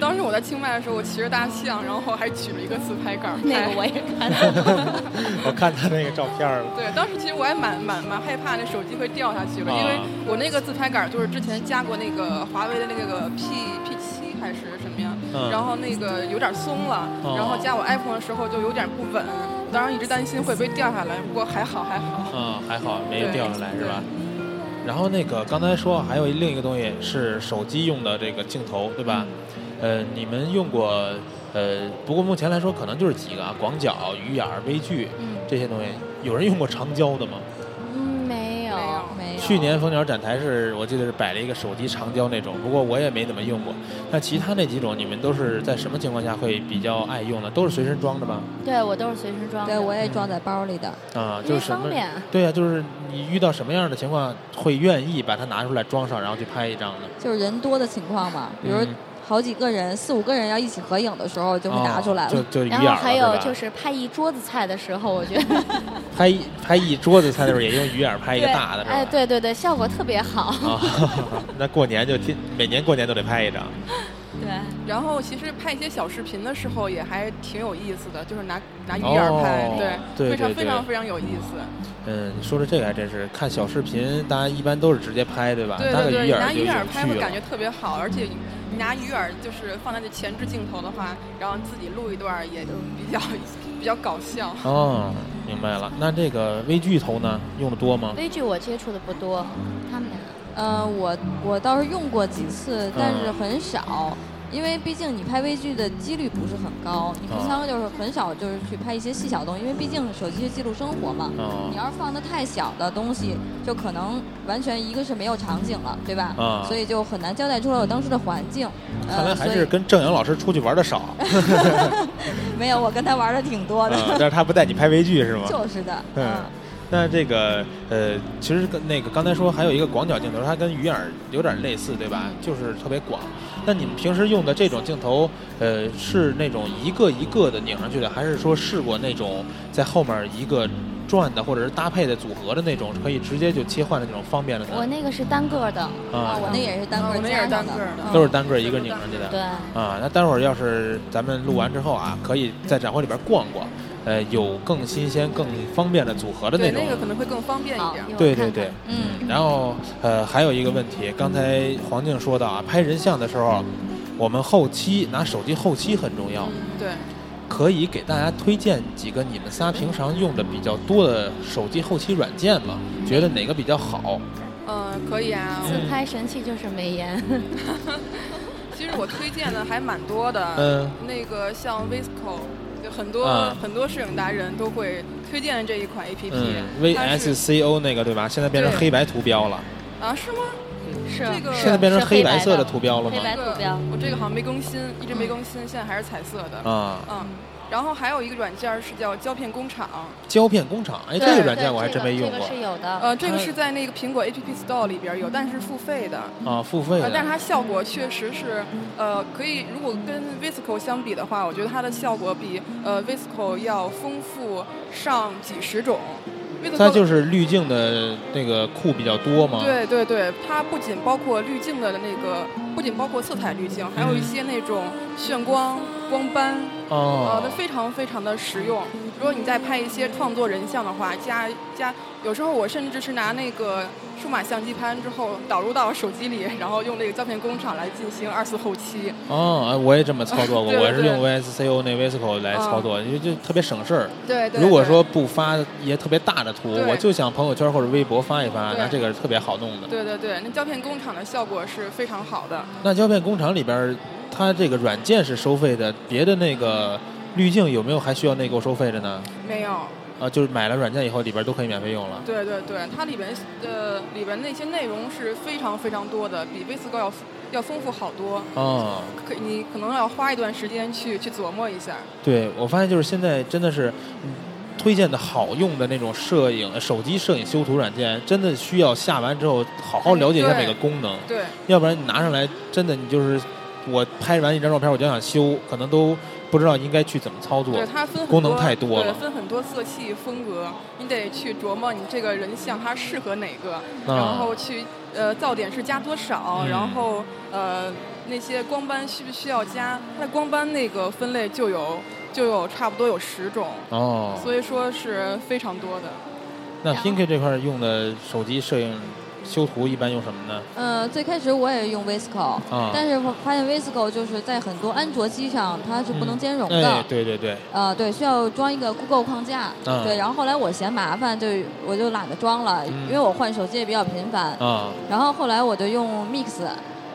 当时我在清迈的时候，我骑着大象，然后还举了一个自拍杆那个我也看到。[laughs] [laughs] 我看他那个照片了。对，当时其实我还蛮蛮蛮害怕那手机会掉下去了，因为我那个自拍杆就是之前加过那个华为的那个 P P 七还是什么呀？然后那个有点松了，然后加我 iPhone 的时候就有点不稳。当时一直担心会不会掉下来，不过还好还好。嗯，还好没掉下来是吧？然后那个刚才说还有另一个东西是手机用的这个镜头对吧？呃，你们用过呃，不过目前来说可能就是几个啊，广角、鱼眼、微距这些东西，有人用过长焦的吗？去年蜂鸟展台是我记得是摆了一个手机长焦那种，不过我也没怎么用过。那其他那几种，你们都是在什么情况下会比较爱用呢？都是随身装的吗？对，我都是随身装。对，我也装在包里的。啊，就是什么？对呀，就是你遇到什么样的情况会愿意把它拿出来装上，然后去拍一张呢？就是人多的情况嘛，比如。好几个人，四五个人要一起合影的时候，就会拿出来了。就就然后还有就是拍一桌子菜的时候，我觉得 [laughs] 拍一拍一桌子菜的时候也用鱼眼拍一个大的，哎，对对对，效果特别好。[laughs] 那过年就天，每年过年都得拍一张。对，然后其实拍一些小视频的时候也还挺有意思的，就是拿拿鱼饵拍，对，非常非常非常有意思。嗯，你说的这个还真是，看小视频，大家一般都是直接拍，对吧？对对对，拿鱼饵拍会感觉特别好，而且你拿鱼饵就是放在这前置镜头的话，然后自己录一段也就比较 [laughs] 比较搞笑。哦，明白了。那这个微距头呢，用的多吗？微距我接触的不多，他们俩。呃，我我倒是用过几次，但是很少。因为毕竟你拍微距的几率不是很高，你平常就是很少就是去拍一些细小东西，因为毕竟手机是记录生活嘛。你要是放的太小的东西，就可能完全一个是没有场景了，对吧？啊。所以就很难交代出来我当时的环境。看来还是跟郑阳老师出去玩的少。[laughs] 没有，我跟他玩的挺多的。但是他不带你拍微距是吗？就是的。嗯。那这个呃，其实跟那个刚才说还有一个广角镜头，它跟鱼眼有点类似，对吧？就是特别广。那你们平时用的这种镜头，呃，是那种一个一个的拧上去的，还是说试过那种在后面一个转的，或者是搭配的组合的那种，可以直接就切换的那种方便的？我那个是单个的啊，我那也是单个，那也是单个的，都是单个一个拧上去的。对啊，那待会儿要是咱们录完之后啊，可以在展会里边逛逛。呃，有更新鲜、更方便的组合的那种，对，那个可能会更方便一点。对对对，嗯。然后呃，还有一个问题，刚才黄静说到啊，拍人像的时候，我们后期拿手机后期很重要。对。可以给大家推荐几个你们仨平常用的比较多的手机后期软件吗？觉得哪个比较好？嗯，可以啊。自拍神器就是美颜。[laughs] 其实我推荐的还蛮多的。嗯。那个像 Visco。很多很多摄影达人都会推荐这一款 A P P，V S C O 那个对吧？现在变成黑白图标了。啊，是吗？是。这个现在变成黑白色的图标了吗？黑白图标。我这个好像没更新，一直没更新，现在还是彩色的。啊。嗯。然后还有一个软件是叫胶片工厂。胶片工厂，哎，这个软件我还真没用过。这个是有的。呃，这个是在那个苹果 A P P Store 里边有，但是付费的。啊，付费的。但是它效果确实是，呃，可以。如果跟 Visco 相比的话，我觉得它的效果比呃 Visco 要丰富上几十种。它就是滤镜的那个库比较多嘛？对对对，它不仅包括滤镜的那个，不仅包括色彩滤镜，还有一些那种炫光。光斑哦，那非常非常的实用。如果你在拍一些创作人像的话，加加，有时候我甚至是拿那个数码相机拍完之后导入到手机里，然后用那个胶片工厂来进行二次后期。哦，我也这么操作过，我是用 VSCO 那 Visco 来操作，因为就特别省事儿。对对。如果说不发一些特别大的图，我就想朋友圈或者微博发一发，那这个是特别好弄的。对对对，那胶片工厂的效果是非常好的。那胶片工厂里边。它这个软件是收费的，别的那个滤镜有没有还需要内购收费的呢？没有。啊，就是买了软件以后，里边都可以免费用了。对对对，它里边呃里边那些内容是非常非常多的，比 v s c o 要要丰富好多。哦。可你可能要花一段时间去去琢磨一下。对，我发现就是现在真的是推荐的好用的那种摄影手机摄影修图软件，真的需要下完之后好好了解一下每个功能。对。要不然你拿上来，真的你就是。我拍完一张照片，我就想修，可能都不知道应该去怎么操作。对，它分功能太多了，分很多色系风格，你得去琢磨你这个人像它适合哪个，然后去呃噪点是加多少，然后呃那些光斑需不需要加？它光斑那个分类就有就有差不多有十种哦，所以说是非常多的。那 Pink 这块用的手机摄影。修图一般用什么呢？呃，最开始我也用 Visco，但是发现 Visco 就是在很多安卓机上它是不能兼容的。对对对。呃，对，需要装一个 Google 框架。对，然后后来我嫌麻烦，就我就懒得装了，因为我换手机也比较频繁。啊。然后后来我就用 Mix。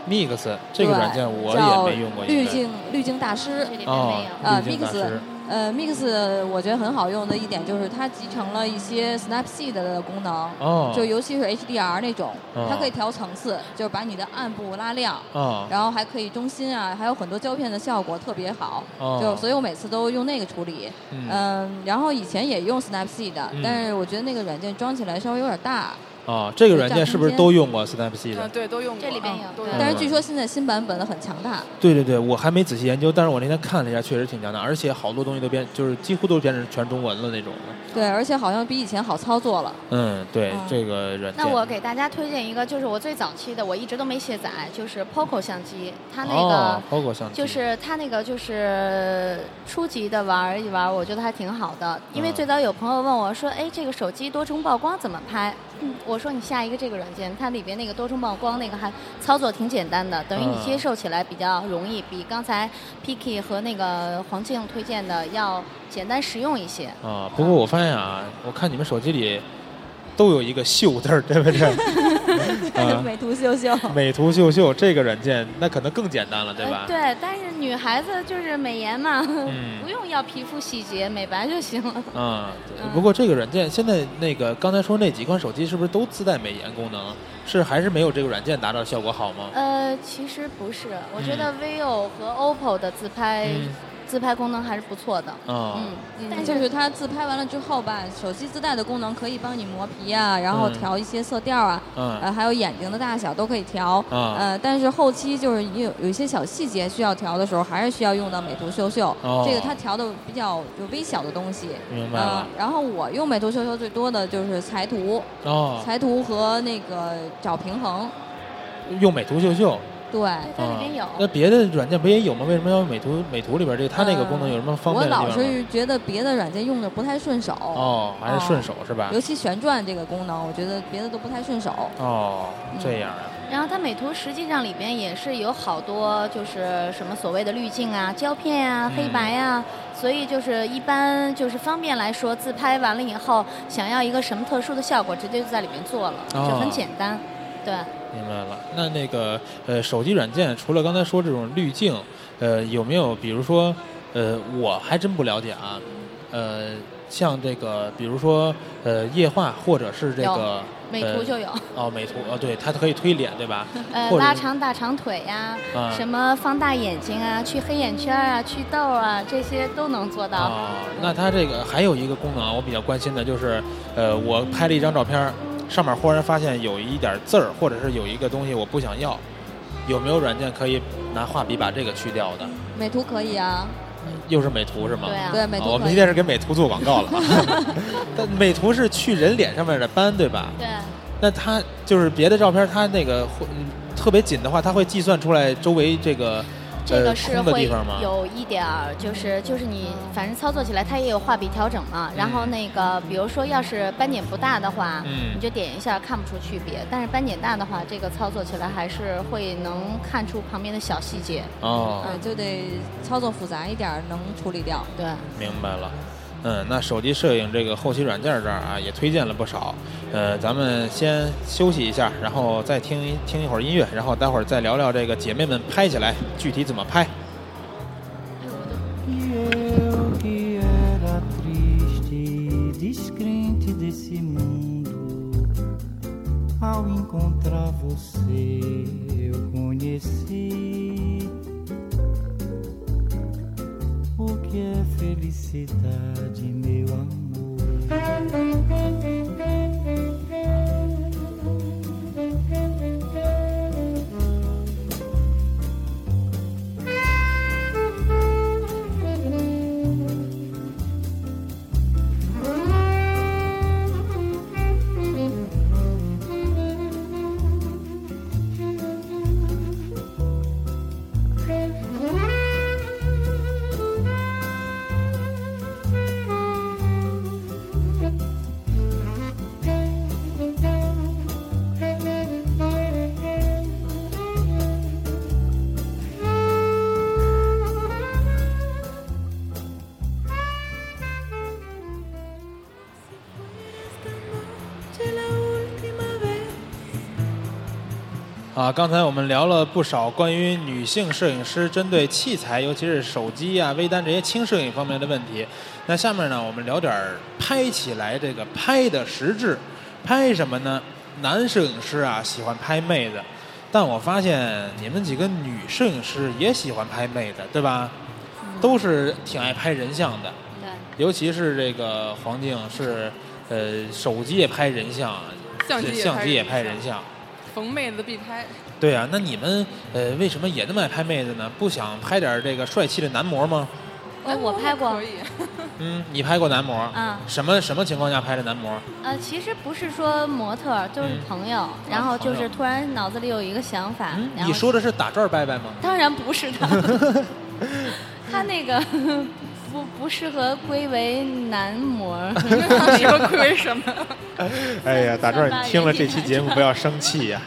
Mix 这个软件我也没用过。滤镜滤镜大师。哦。啊，Mix。呃，Mix 我觉得很好用的一点就是它集成了一些 Snapseed 的功能，就尤其是 HDR 那种，它可以调层次，就是把你的暗部拉亮，然后还可以中心啊，还有很多胶片的效果特别好，就所以我每次都用那个处理。嗯，然后以前也用 Snapseed，但是我觉得那个软件装起来稍微有点大。啊，这个软件是不是都用过 Snapseed？对，都用过。这里边有，但是据说现在新版本的很强大。对对对，我还没仔细研究，但是我那天看了一下，确实挺强大，而且好多东西都变，就是几乎都变成全中文了那种。对，而且好像比以前好操作了。嗯，对，这个软件。那我给大家推荐一个，就是我最早期的，我一直都没卸载，就是 Poco 相机，它那个 Poco 相机，就是它那个就是初级的玩一玩，我觉得还挺好的。因为最早有朋友问我说：“哎，这个手机多重曝光怎么拍？”我说你下一个这个软件，它里边那个多重曝光那个还操作挺简单的，等于你接受起来比较容易，比刚才 Picky 和那个黄静推荐的要简单实用一些。啊，不过我发现啊，我看你们手机里都有一个秀字儿，[laughs] 对不对？[laughs] 美图秀秀。美图秀秀这个软件，那可能更简单了，对吧？对，但是女孩子就是美颜嘛，[laughs] 不用要皮肤细节，美白就行了。啊，不过这个软件现在那个刚才说那几款手机是不是都自带美颜功能？是还是没有这个软件达到效果好吗？呃，其实不是，我觉得 vivo 和 OPPO 的自拍。自拍功能还是不错的，嗯，但就是它自拍完了之后吧，手机自带的功能可以帮你磨皮啊，然后调一些色调啊，呃，还有眼睛的大小都可以调，呃，但是后期就是有有一些小细节需要调的时候，还是需要用到美图秀秀，这个它调的比较就微小的东西，明白了。然后我用美图秀秀最多的就是裁图，哦，裁图和那个找平衡，用美图秀秀。对，它里面有。那别的软件不也有吗？为什么要美图？美图里边这它那个功能有什么方便我老是觉得别的软件用的不太顺手。哦，还是顺手是吧？尤其旋转这个功能，我觉得别的都不太顺手。哦，这样啊。然后它美图实际上里边也是有好多，就是什么所谓的滤镜啊、胶片啊、黑白啊，所以就是一般就是方便来说，自拍完了以后，想要一个什么特殊的效果，直接就在里面做了，就很简单，对。明白了，那那个呃，手机软件除了刚才说这种滤镜，呃，有没有比如说，呃，我还真不了解啊，呃，像这个，比如说呃，液化或者是这个美图就有哦，美图哦，对，它可以推脸对吧？呃，拉长大长腿呀，什么放大眼睛啊，去黑眼圈啊，去痘啊，这些都能做到。哦，那它这个还有一个功能，我比较关心的就是，呃，我拍了一张照片。上面忽然发现有一点字儿，或者是有一个东西我不想要，有没有软件可以拿画笔把这个去掉的？美图可以啊。又是美图是吗？对啊。对美图。我们今天是给美图做广告了。[laughs] 但美图是去人脸上面的斑，对吧？对。那它就是别的照片，它那个会特别紧的话，它会计算出来周围这个。这个是会有一点儿，就是就是你反正操作起来它也有画笔调整嘛。然后那个比如说要是斑点不大的话，你就点一下看不出区别。但是斑点大的话，这个操作起来还是会能看出旁边的小细节。哦，嗯，就得操作复杂一点能处理掉。对，明白了。嗯，那手机摄影这个后期软件这儿啊，也推荐了不少。呃，咱们先休息一下，然后再听听一会儿音乐，然后待会儿再聊聊这个姐妹们拍起来具体怎么拍。É felicidade, meu amor. 啊，刚才我们聊了不少关于女性摄影师针对器材，尤其是手机啊、微单这些轻摄影方面的问题。那下面呢，我们聊点拍起来这个拍的实质。拍什么呢？男摄影师啊喜欢拍妹子，但我发现你们几个女摄影师也喜欢拍妹子，对吧？都是挺爱拍人像的。对。尤其是这个黄静是，呃，手机也拍人像，相机也拍人像。逢妹子必拍。对啊，那你们呃为什么也那么爱拍妹子呢？不想拍点这个帅气的男模吗？哎，我拍过。可以。[laughs] 嗯，你拍过男模？嗯。什么什么情况下拍的男模？呃，其实不是说模特，就是朋友，然后就是突然脑子里有一个想法。你说的是打转拜拜吗？当然不是的。[laughs] 他那个不不适合归为男模。[laughs] 适合归为什么？哎呀，打转，你听了这期节目不要生气呀。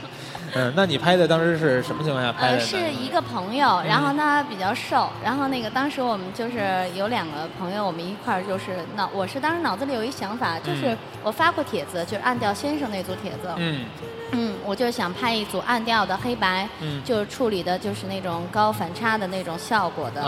嗯，那你拍的当时是什么情况下拍的？是一个朋友，然后他比较瘦，然后那个当时我们就是有两个朋友，我们一块儿就是脑，我是当时脑子里有一想法，就是我发过帖子，就是暗调先生那组帖子。嗯。嗯，我就是想拍一组暗调的黑白，嗯，就是处理的就是那种高反差的那种效果的，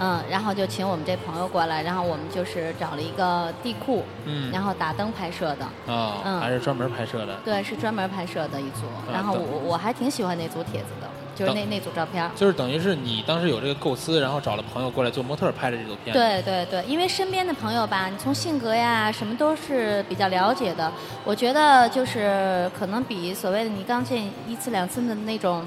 嗯，然后就请我们这朋友过来，然后我们就是找了一个地库，嗯，然后打灯拍摄的，哦嗯，还是专门拍摄的，对，是专门拍摄的一组，然后我我还挺喜欢那组帖子的。就是那那组照片，就是等于是你当时有这个构思，然后找了朋友过来做模特拍的这组片。对对对，因为身边的朋友吧，你从性格呀什么都是比较了解的。我觉得就是可能比所谓的你刚见一次两次的那种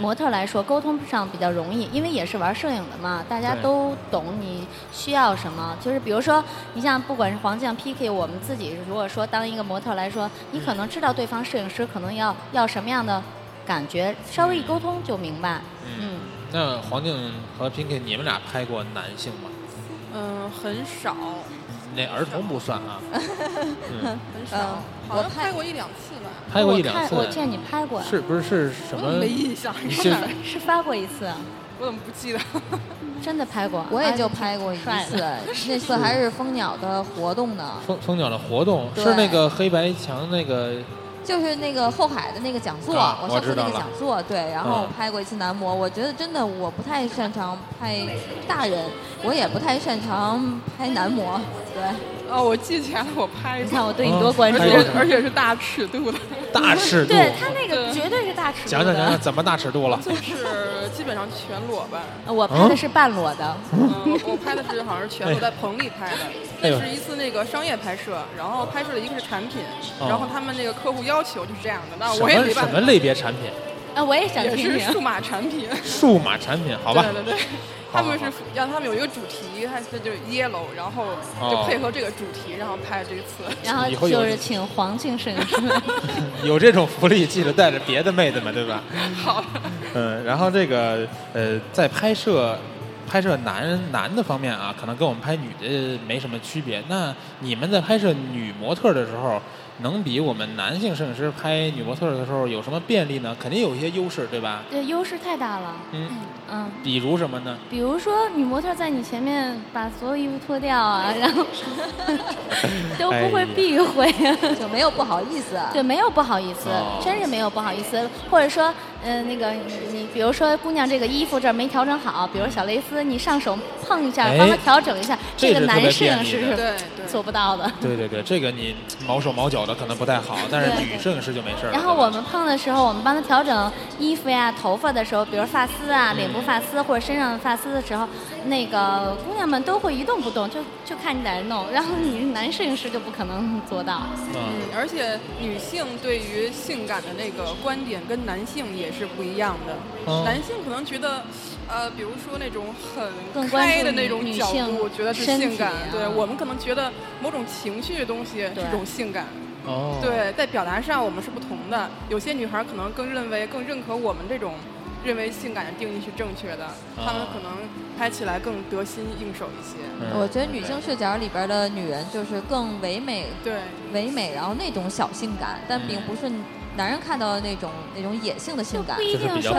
模特来说，沟通上比较容易，因为也是玩摄影的嘛，大家都懂你需要什么。就是比如说，你像不管是黄酱 PK，我们自己如果说当一个模特来说，你可能知道对方摄影师可能要要什么样的。感觉稍微一沟通就明白。嗯，那黄静和 Pinky，你们俩拍过男性吗？嗯，很少。那儿童不算啊。[laughs] 嗯，很少。好像拍过一两次吧。拍过一两次。我见你拍过。是不是是什么？没印象。是 [laughs] 是发过一次。我怎么不记得？[laughs] 真的拍过。我也就拍过一次，那次还是蜂鸟的活动呢。蜂蜂鸟的活动是那个黑白墙那个。就是那个后海的那个讲座，我上次那个讲座，对，然后拍过一次男模。我觉得真的我不太擅长拍大人，我也不太擅长拍男模，对。哦，我记起来了，我拍一下，你看我对你多关注，而且而且是大尺度的。大尺度。对他那个绝对是大尺度。讲讲讲讲，怎么大尺度了？就是基本上全裸吧。我拍的是半裸的。嗯，我拍的是好像是全裸，在棚里拍的。那是一次那个商业拍摄，然后拍摄的一个是产品，然后他们那个客户要求就是这样的，那我也没办法。什么类别产品？啊，我也想听听。也是数码产品。数码产品，好吧。对对对。他们是让他们有一个主题，他这就是 yellow，然后就配合这个主题，然后拍这次。然后就是请黄静摄影师。[laughs] 有这种福利，记得带着别的妹子们，对吧？[laughs] 好。嗯，然后这个呃，在拍摄拍摄男男的方面啊，可能跟我们拍女的没什么区别。那你们在拍摄女模特的时候？能比我们男性摄影师拍女模特的时候有什么便利呢？肯定有一些优势，对吧？对，优势太大了。嗯嗯。比如什么呢？比如说女模特在你前面把所有衣服脱掉啊，然后 [laughs] 都不会避讳，就没有不好意思。对，没有不好意思，真是没有不好意思。或者说，嗯，那个你，比如说姑娘这个衣服这儿没调整好，比如小蕾丝，你上手碰一下，帮她调整一下，这个男摄影师是做不到的。对对对，这个你毛手毛脚的。可能不太好，但是女摄影师就没事然后我们碰的时候，我们帮她调整衣服呀、头发的时候，比如发丝啊、脸部发丝或者身上的发丝的时候，那个姑娘们都会一动不动，就就看你在那弄。然后你男摄影师就不可能做到。嗯，而且女性对于性感的那个观点跟男性也是不一样的。男性可能觉得，呃，比如说那种很开的那种角度，觉得是性感。对我们可能觉得某种情绪的东西是种性感。哦，对，在表达上我们是不同的。有些女孩可能更认为、更认可我们这种认为性感的定义是正确的，她们可能拍起来更得心应手一些。我觉得女性视角里边的女人就是更唯美，对，唯美，然后那种小性感，但并不是。男人看到的那种那种野性的性感，不一定说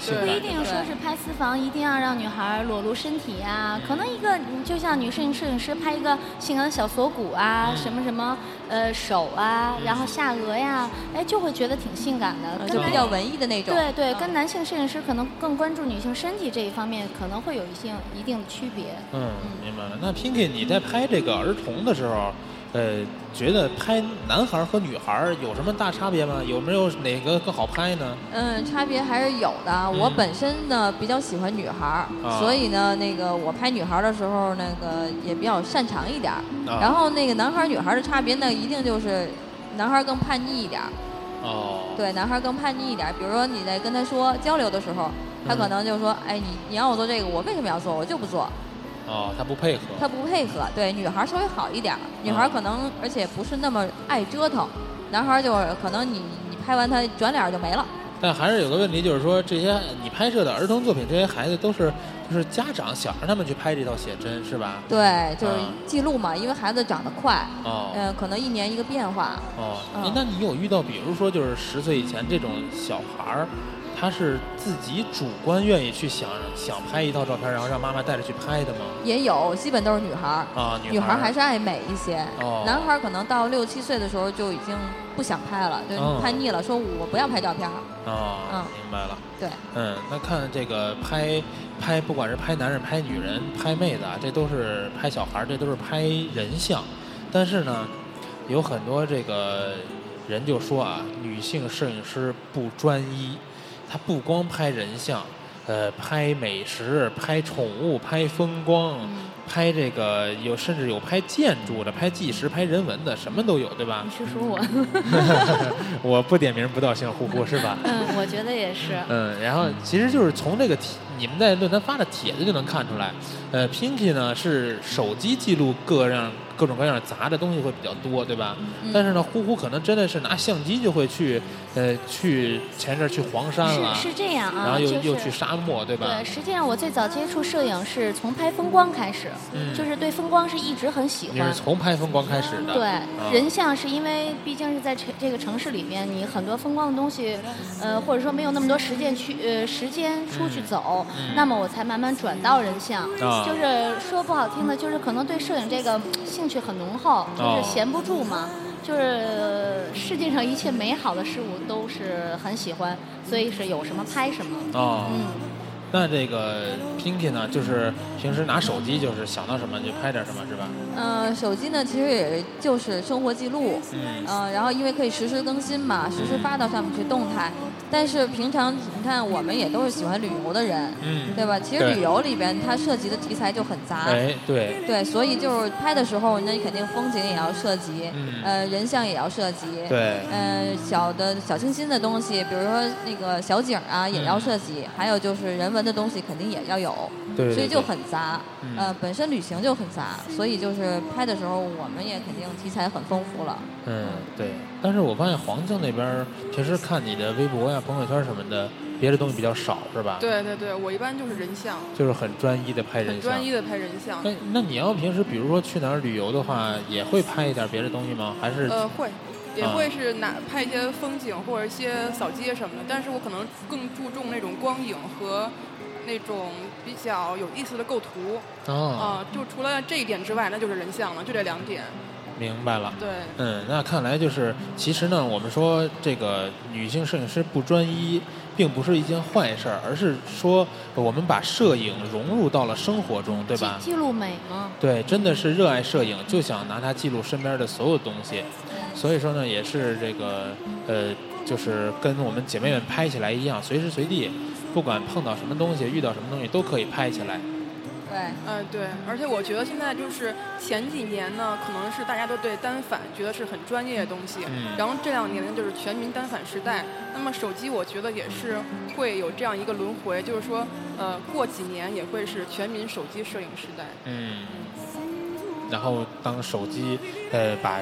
是不一定说是拍私房一定要让女孩裸露身体啊。可能一个就像女摄影摄影师拍一个性感的小锁骨啊，什么什么呃手啊，然后下颚呀，哎就会觉得挺性感的，就比较文艺的那种。对对，跟男性摄影师可能更关注女性身体这一方面，可能会有一些一定的区别。嗯，明白了。那 Pinky，你在拍这个儿童的时候？呃，觉得拍男孩和女孩有什么大差别吗？有没有哪个更好拍呢？嗯，差别还是有的。我本身呢比较喜欢女孩，所以呢，那个我拍女孩的时候，那个也比较擅长一点。然后那个男孩女孩的差别呢，一定就是男孩更叛逆一点。哦。对，男孩更叛逆一点。比如说你在跟他说交流的时候，他可能就说：“哎，你你让我做这个，我为什么要做？我就不做。”哦，他不配合。他不配合，对女孩稍微好一点，女孩可能而且不是那么爱折腾，男孩就是可能你你拍完他转脸就没了。但还是有个问题，就是说这些你拍摄的儿童作品，这些孩子都是就是家长想让他们去拍这套写真是吧？对，就是记录嘛，因为孩子长得快，哦，嗯，可能一年一个变化。哦，那你有遇到比如说就是十岁以前这种小孩儿？他是自己主观愿意去想想拍一套照片，然后让妈妈带着去拍的吗？也有，基本都是女孩儿啊，女孩儿还是爱美一些。哦，男孩儿可能到六七岁的时候就已经不想拍了，就拍腻了，说我不要拍照片。哦，嗯，明白了。对，嗯，那看这个拍拍，不管是拍男人、拍女人、拍妹子，啊，这都是拍小孩儿，这都是拍人像。但是呢，有很多这个人就说啊，女性摄影师不专一。他不光拍人像，呃，拍美食、拍宠物、拍风光，拍这个有甚至有拍建筑的、拍纪实、拍人文的，什么都有，对吧？你是说我？[laughs] 我不点名不道姓，呼呼是吧？[laughs] 嗯，我觉得也是。嗯，然后其实就是从这个帖，你们在论坛发的帖子就能看出来，呃，Pinky 呢是手机记录各样。各种各样杂的东西会比较多，对吧？但是呢，呼呼可能真的是拿相机就会去，呃，去前阵去黄山了，是是这样啊，然后又又去沙漠，对吧？对，实际上我最早接触摄影是从拍风光开始，就是对风光是一直很喜欢。你是从拍风光开始的？对，人像是因为毕竟是在城这个城市里面，你很多风光的东西，呃，或者说没有那么多时间去呃时间出去走，那么我才慢慢转到人像。就是说不好听的，就是可能对摄影这个。兴趣很浓厚，就是闲不住嘛，就是世界上一切美好的事物都是很喜欢，所以是有什么拍什么。哦，嗯。那这个 Pinky 呢，就是平时拿手机，就是想到什么就拍点什么，是吧？嗯，手机呢，其实也就是生活记录。嗯。嗯，然后因为可以实时更新嘛，实时发到上面去动态。但是平常你看，我们也都是喜欢旅游的人，嗯，对吧？其实旅游里边它涉及的题材就很杂。哎，对。对，所以就是拍的时候，那你肯定风景也要涉及，呃，人像也要涉及。对。嗯，小的小清新的东西，比如说那个小景啊，也要涉及。还有就是人文。的东西肯定也要有，所以就很杂。呃，本身旅行就很杂，所以就是拍的时候，我们也肯定题材很丰富了。嗯，对。但是我发现黄静那边平时看你的微博呀、朋友圈什么的，别的东西比较少，是吧？对对对，我一般就是人像，就是很专一的拍人像。专一的拍人像。那那你要平时比如说去哪儿旅游的话，也会拍一点别的东西吗？还是？呃，会。也会是拿拍一些风景或者一些扫街什么的，但是我可能更注重那种光影和那种比较有意思的构图。啊，就除了这一点之外，那就是人像了，就这两点。明白了。对。嗯，那看来就是，其实呢，我们说这个女性摄影师不专一，并不是一件坏事儿，而是说我们把摄影融入到了生活中，对吧？记录美吗？对，真的是热爱摄影，就想拿它记录身边的所有东西。所以说呢，也是这个，呃，就是跟我们姐妹们拍起来一样，随时随地，不管碰到什么东西，遇到什么东西，都可以拍起来。对，嗯，对。而且我觉得现在就是前几年呢，可能是大家都对单反觉得是很专业的东西，嗯。然后这两年呢，就是全民单反时代。那么手机，我觉得也是会有这样一个轮回，就是说，呃，过几年也会是全民手机摄影时代。嗯。然后当手机，呃，把。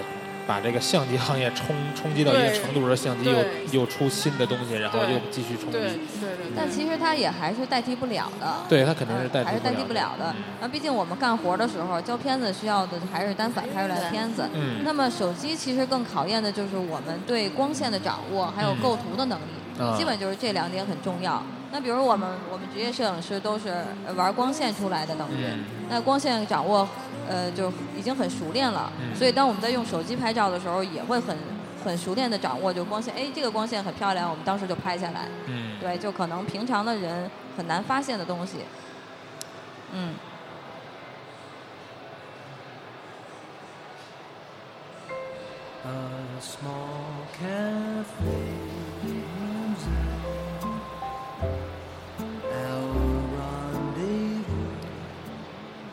把这个相机行业冲冲击到一定程度，的相机又又出新的东西，然后又继续冲击。对对对。但其实它也还是代替不了的。对，它肯定是代替。还是代替不了的。那毕竟我们干活的时候，胶片子需要的还是单反拍出来的片子。嗯。那么手机其实更考验的就是我们对光线的掌握，还有构图的能力。基本就是这两点很重要。那比如我们我们职业摄影师都是玩光线出来的，等于那光线掌握。呃，就已经很熟练了，所以当我们在用手机拍照的时候，也会很很熟练的掌握就光线。哎，这个光线很漂亮，我们当时就拍下来。嗯，对，就可能平常的人很难发现的东西。嗯。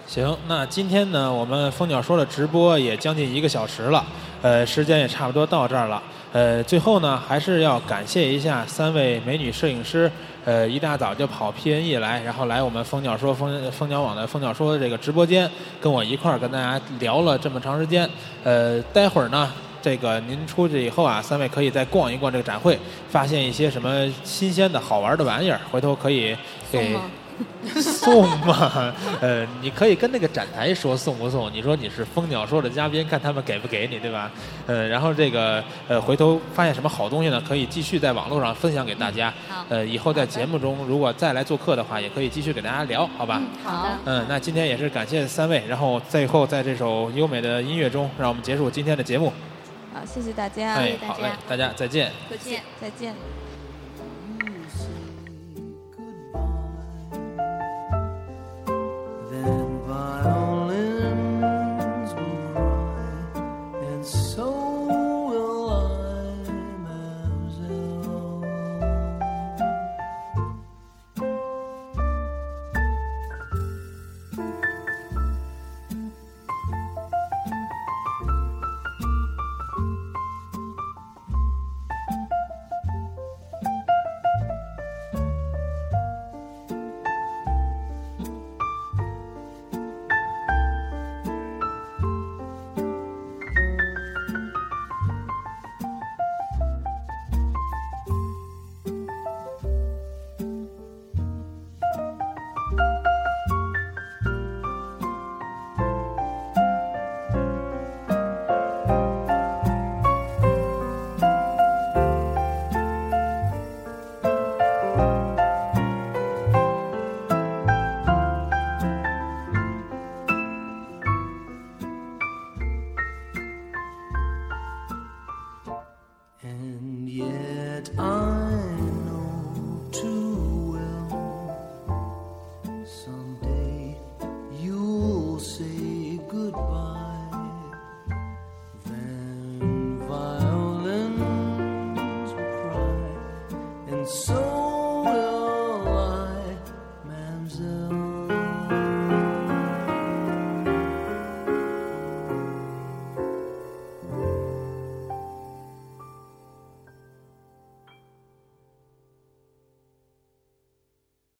行，那今天呢，我们蜂鸟说的直播也将近一个小时了，呃，时间也差不多到这儿了，呃，最后呢，还是要感谢一下三位美女摄影师，呃，一大早就跑 PNE 来，然后来我们蜂鸟说蜂蜂鸟网的蜂鸟说的这个直播间，跟我一块儿跟大家聊了这么长时间，呃，待会儿呢，这个您出去以后啊，三位可以再逛一逛这个展会，发现一些什么新鲜的好玩的玩意儿，回头可以给。送嘛，[laughs] 呃，你可以跟那个展台说送不送？你说你是蜂鸟说的嘉宾，看他们给不给你，对吧？呃，然后这个呃，回头发现什么好东西呢，可以继续在网络上分享给大家。好。呃，以后在节目中如果再来做客的话，也可以继续给大家聊，好吧？好的。嗯，那今天也是感谢三位，然后最后在这首优美的音乐中，让我们结束今天的节目。好，谢谢大家。哎，好嘞，大家再见。再见，再见。